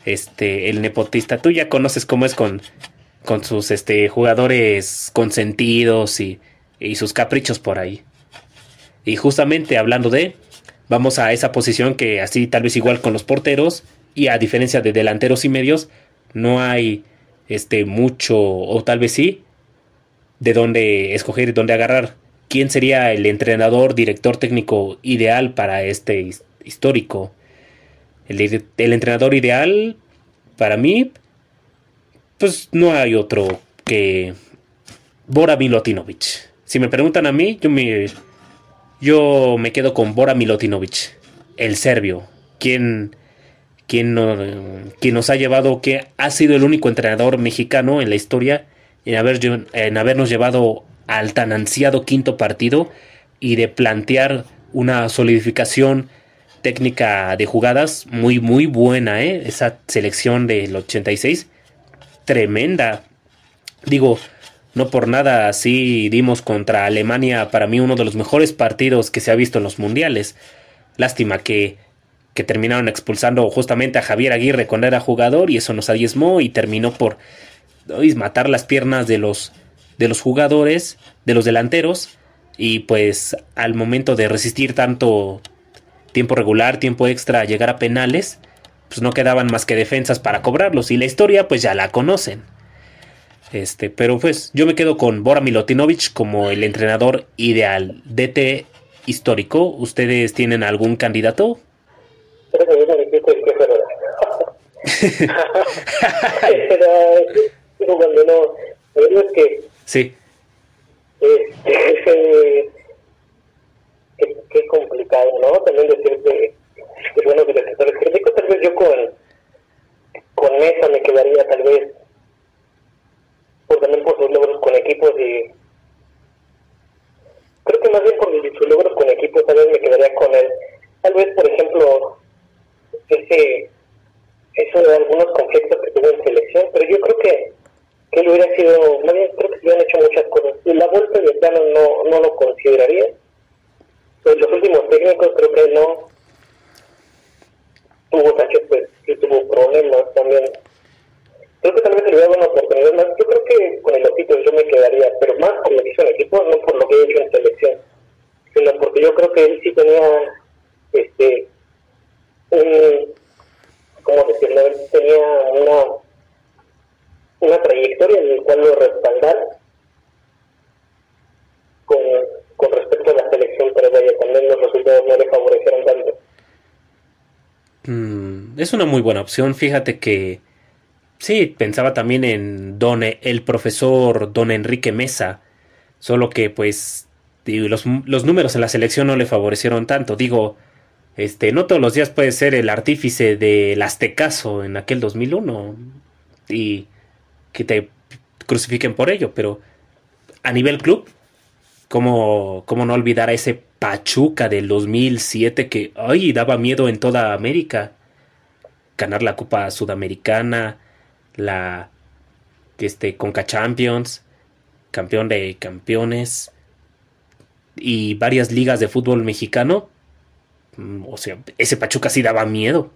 este, el nepotista, tú ya conoces cómo es con, con sus este, jugadores consentidos y y sus caprichos por ahí. Y justamente hablando de, vamos a esa posición que así tal vez igual con los porteros y a diferencia de delanteros y medios, no hay este mucho o tal vez sí de dónde escoger y dónde agarrar. ¿Quién sería el entrenador, director técnico ideal para este histórico? El, entrenador ideal, para mí, pues no hay otro que Bora Milotinovic. Si me preguntan a mí, yo me, yo me quedo con Bora Milotinovic, el serbio, quien, quien, quien nos ha llevado, que ha sido el único entrenador mexicano en la historia en, haber, en habernos llevado al tan ansiado quinto partido y de plantear una solidificación técnica de jugadas muy muy buena, ¿eh? esa selección del 86 tremenda. Digo, no por nada así dimos contra Alemania para mí uno de los mejores partidos que se ha visto en los mundiales. Lástima que, que terminaron expulsando justamente a Javier Aguirre cuando era jugador y eso nos adiesmó y terminó por matar las piernas de los, de los jugadores, de los delanteros y pues al momento de resistir tanto tiempo regular, tiempo extra, llegar a penales, pues no quedaban más que defensas para cobrarlos y la historia pues ya la conocen. Este, pero pues yo me quedo con Bora Milotinovic como el entrenador ideal, DT histórico. ¿Ustedes tienen algún candidato? Cuando no, es que sí. Este, qué, complicado, ¿no? También decir que, que bueno que los críticos, tal vez yo con, con Mesa me quedaría tal vez por también por sus logros con equipos y creo que más bien por sus logros con equipos tal vez me quedaría con él tal vez por ejemplo ese eso de algunos conflictos que tuvo en selección pero yo creo que que él hubiera sido creo que se hubieran hecho muchas cosas y la vuelta de plano no, no lo consideraría pues los últimos técnicos creo que no tuvo Sánchez pues sí tuvo problemas también creo que también se le da una oportunidad más. Yo creo que con el Lotito yo me quedaría, pero más por lo que hizo en equipo, no por lo que he hecho en selección, sino porque yo creo que él sí tenía, este, un, ¿cómo decirlo? Él tenía una, una trayectoria en la cual lo respaldar con, con respecto a la selección, vaya, también los resultados no le favorecieron tanto. Mm, es una muy buena opción. Fíjate que Sí, pensaba también en don, e, el profesor don Enrique Mesa, solo que pues los, los, números en la selección no le favorecieron tanto. Digo, este, no todos los días puede ser el artífice del Aztecaso en aquel 2001 y que te crucifiquen por ello, pero a nivel club, ¿cómo, no olvidar a ese Pachuca del 2007 que, ay, daba miedo en toda América? Ganar la Copa Sudamericana, la este, Conca Champions, campeón de campeones y varias ligas de fútbol mexicano. Mm, o sea, ese Pachuca sí daba miedo.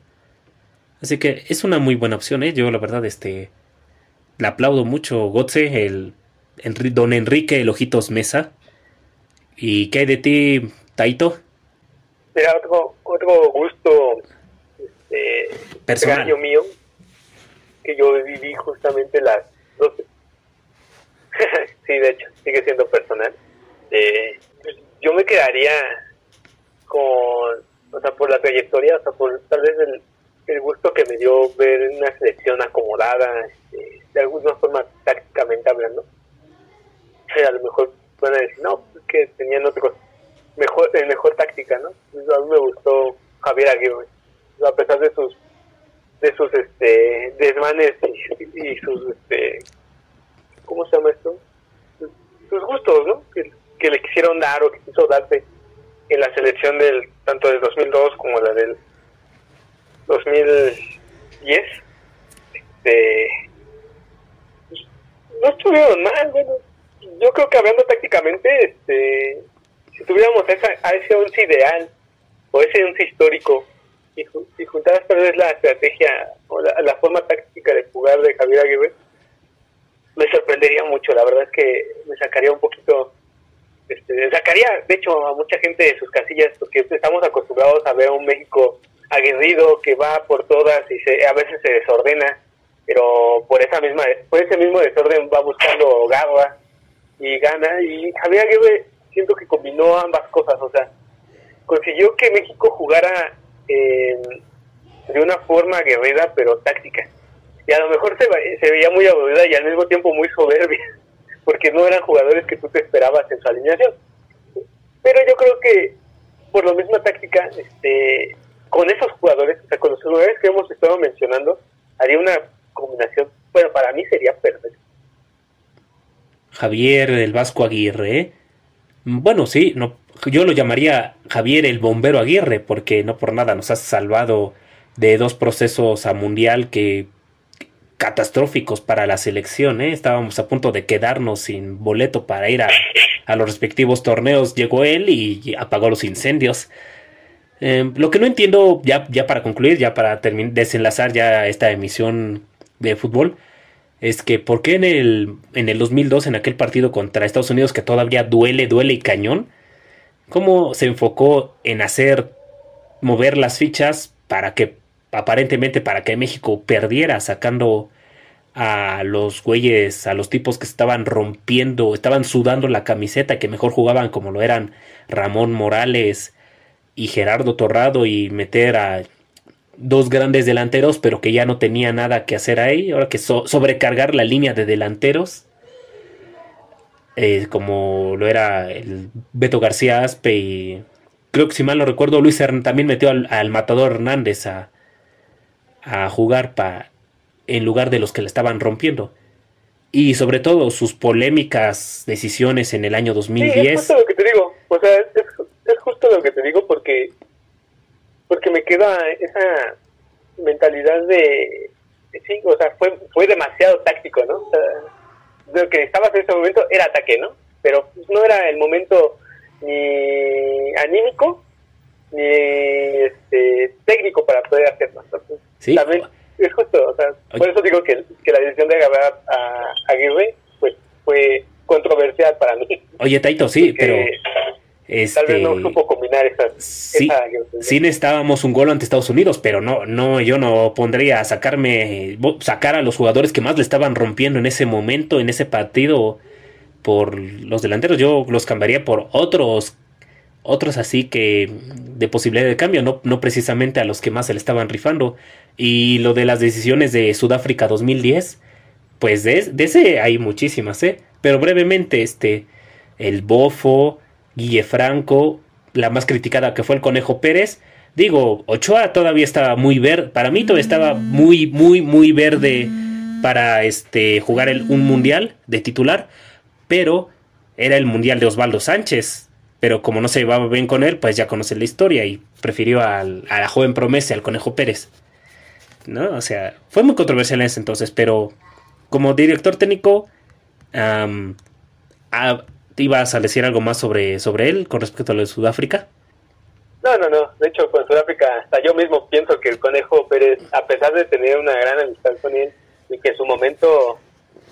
Así que es una muy buena opción, ¿eh? Yo la verdad, este, le aplaudo mucho, Gotze, el, don Enrique El Ojitos Mesa. ¿Y qué hay de ti, Taito? Mira, otro, otro gusto este, personal mío que yo viví justamente las dos. [laughs] sí, de hecho, sigue siendo personal. Eh, yo me quedaría con, o sea, por la trayectoria, o sea, por tal vez el, el gusto que me dio ver una selección acomodada, este, de alguna forma tácticamente hablando. a lo mejor van a decir, no, pues que tenían otros, mejor, mejor táctica, ¿no? a mí me gustó Javier Aguirre, a pesar de sus de sus este desmanes y, sus este ¿cómo se llama esto? sus gustos, ¿no? Que, le quisieron dar o que quiso darse en la selección del tanto del 2002 como la del 2010 este no estuvieron mal bueno yo creo que hablando tácticamente este si tuviéramos esa, a ese once ideal o ese once histórico y, y juntar tal vez la estrategia o la, forma táctica de jugar de Javier Aguirre, me sorprendería mucho. La verdad es que me sacaría un poquito este, sacaría, de hecho, a mucha gente de sus casillas, porque estamos acostumbrados a ver a un México aguerrido que va por todas y se, a veces se desordena, pero por esa misma, por ese mismo desorden va buscando garra y gana. Y Javier Aguirre siento que combinó ambas cosas, o sea, consiguió que México jugara de una forma aguerrida pero táctica. Y a lo mejor se, se veía muy aburrida y al mismo tiempo muy soberbia [laughs] porque no eran jugadores que tú te esperabas en su alineación. Pero yo creo que por la misma táctica, este, con esos jugadores, o sea, con los jugadores que hemos estado mencionando, haría una combinación, bueno, para mí sería perfecto. Javier el Vasco Aguirre, bueno, sí, no, yo lo llamaría Javier el Bombero Aguirre, porque no por nada nos has salvado de dos procesos a mundial que catastróficos para la selección. ¿eh? Estábamos a punto de quedarnos sin boleto para ir a, los respectivos torneos. Llegó él y apagó los incendios. Eh, lo que no entiendo, ya, ya para concluir, ya para desenlazar ya esta emisión de fútbol, es que ¿por qué en el, en el 2002, en aquel partido contra Estados Unidos que todavía duele, duele y cañón, cómo se enfocó en hacer mover las fichas para que aparentemente para que México perdiera sacando a los güeyes, a los tipos que estaban rompiendo, estaban sudando la camiseta, que mejor jugaban como lo eran Ramón Morales y Gerardo Torrado y meter a dos grandes delanteros, pero que ya no tenía nada que hacer ahí, ahora que sobrecargar la línea de delanteros, eh, como lo era el Beto García Aspe y creo que si mal no recuerdo, Luis también metió al, al matador Hernández a, a jugar para en lugar de los que le estaban rompiendo. Y sobre todo sus polémicas decisiones en el año 2010. Sí, es justo lo que te digo. O sea, es, justo lo que te digo porque porque me queda esa mentalidad de sí, o sea, fue fue demasiado táctico, ¿no? O sea, lo que estabas en ese momento era ataque, ¿no? Pero no era el momento ni anímico ni este técnico para poder hacerlo. Entonces, sí. También es justo, o sea, por eso digo que, la decisión de agarrar a Aguirre pues, fue controversial para mí. Oye, Taito, sí, pero... Este, tal vez no supo combinar esas, sí, sí necesitábamos un gol ante Estados Unidos, pero no, no, yo no pondría a sacarme, sacar a los jugadores que más le estaban rompiendo en ese momento, en ese partido, por los delanteros. Yo los cambiaría por otros otros así que de posibilidad de cambio, no, no precisamente a los que más se le estaban rifando. Y lo de las decisiones de Sudáfrica 2010, pues de, ese hay muchísimas, ¿eh? Pero brevemente, este, el Bofo, Guille Franco, la más criticada que fue el Conejo Pérez. Digo, Ochoa todavía estaba muy verde, para mí todavía estaba muy, muy, muy verde para este, jugar el, un mundial de titular, pero era el mundial de Osvaldo Sánchez pero como no se llevaba bien con él, pues ya conoce la historia y prefirió al, a la joven promesa, al Conejo Pérez. ¿No? O sea, fue muy controversial en ese entonces, pero como director técnico, ¿ibas a decir algo más sobre, sobre él con respecto a lo de Sudáfrica? No, no, no. De hecho, con Sudáfrica, hasta yo mismo pienso que el Conejo Pérez, a pesar de tener una gran amistad con él y que en su momento,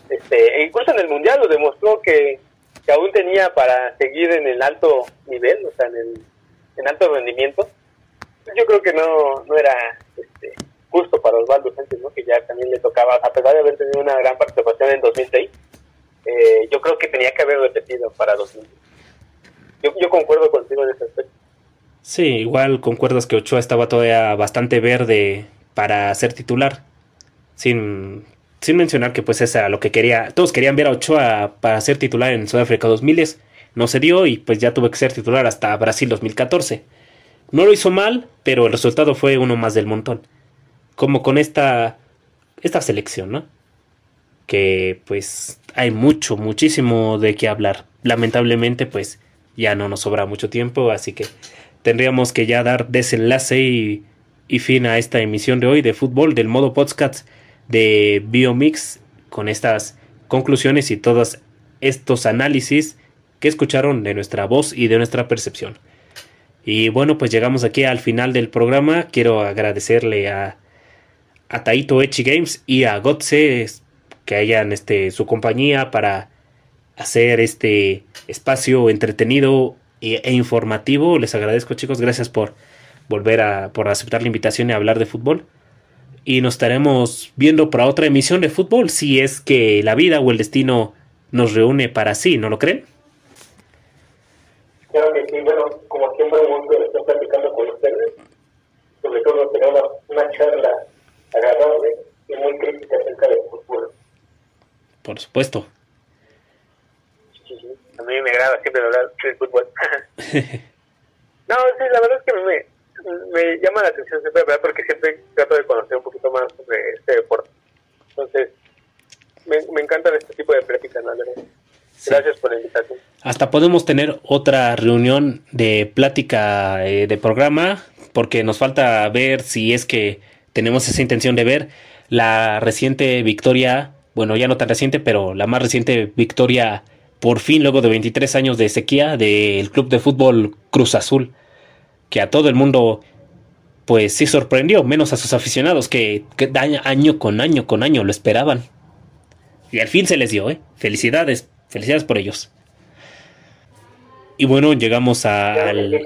este, incluso en el Mundial lo demostró que que aún tenía para seguir en el alto nivel, o sea, en el en alto rendimiento, yo creo que no, no era este, justo para Osvaldo Sánchez, ¿no? que ya también le tocaba, a pesar de haber tenido una gran participación en 2006, eh, yo creo que tenía que haber repetido para 2006. Yo, yo concuerdo contigo en ese aspecto. Sí, igual concuerdas que Ochoa estaba todavía bastante verde para ser titular, sin sin mencionar que pues esa lo que quería, todos querían ver a Ochoa para ser titular en Sudáfrica 2000, no se dio y pues ya tuve que ser titular hasta Brasil 2014. No lo hizo mal, pero el resultado fue uno más del montón. Como con esta esta selección, ¿no? Que pues hay mucho, muchísimo de qué hablar. Lamentablemente pues ya no nos sobra mucho tiempo, así que tendríamos que ya dar desenlace y, y fin a esta emisión de hoy de fútbol del modo podcast de Biomix con estas conclusiones y todos estos análisis que escucharon de nuestra voz y de nuestra percepción. Y bueno, pues llegamos aquí al final del programa. Quiero agradecerle a, a Taito Echi Games y a Gotse que hayan este, su compañía para hacer este espacio entretenido e, informativo. Les agradezco chicos, gracias por volver a por aceptar la invitación y hablar de fútbol. Y nos estaremos viendo para otra emisión de fútbol si es que la vida o el destino nos reúne para sí, ¿no lo creen? Claro que sí, bueno, como siempre un gusto estar platicando con ustedes, sobre todo tener una, una charla agradable y muy crítica acerca del fútbol. Por supuesto. Sí, sí. A mí me agrada siempre hablar de fútbol. [laughs] no, sí, la verdad es que me, me llama la atención siempre, ¿verdad? Porque siempre trato de conocer un poquito más sobre este deporte. Entonces, me, me encantan este tipo de pláticas, la verdad. Gracias por la invitación. Hasta podemos tener otra reunión de plática eh, de programa, porque nos falta ver si es que tenemos esa intención de ver la reciente victoria, bueno, ya no tan reciente, pero la más reciente victoria por fin, luego de 23 años de sequía, del Club de Fútbol Cruz Azul, que a todo el mundo, pues sí sorprendió, menos a sus aficionados, que, que año con año con año lo esperaban. Y al fin se les dio, ¿eh? Felicidades, felicidades por ellos. Y bueno, llegamos al...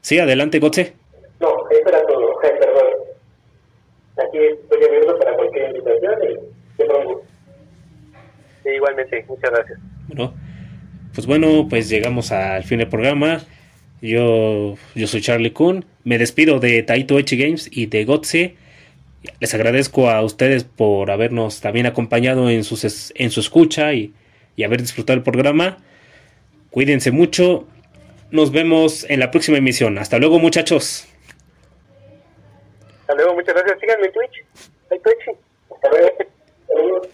Sí, adelante, Gotze. No, perdón. Aquí estoy abierto para cualquier invitación y te pongo. Sí, igualmente, muchas gracias. Bueno, pues bueno, pues llegamos al fin del programa. Yo, yo soy Charlie Kuhn. Me despido de Taito Echi Games y de Gotze. Les agradezco a ustedes por habernos también acompañado en, sus, en su escucha y, y haber disfrutado el programa. Cuídense mucho. Nos vemos en la próxima emisión. Hasta luego, muchachos. Hasta luego, muchas gracias. Síganme en Twitch. Hay Twitch. Hasta luego.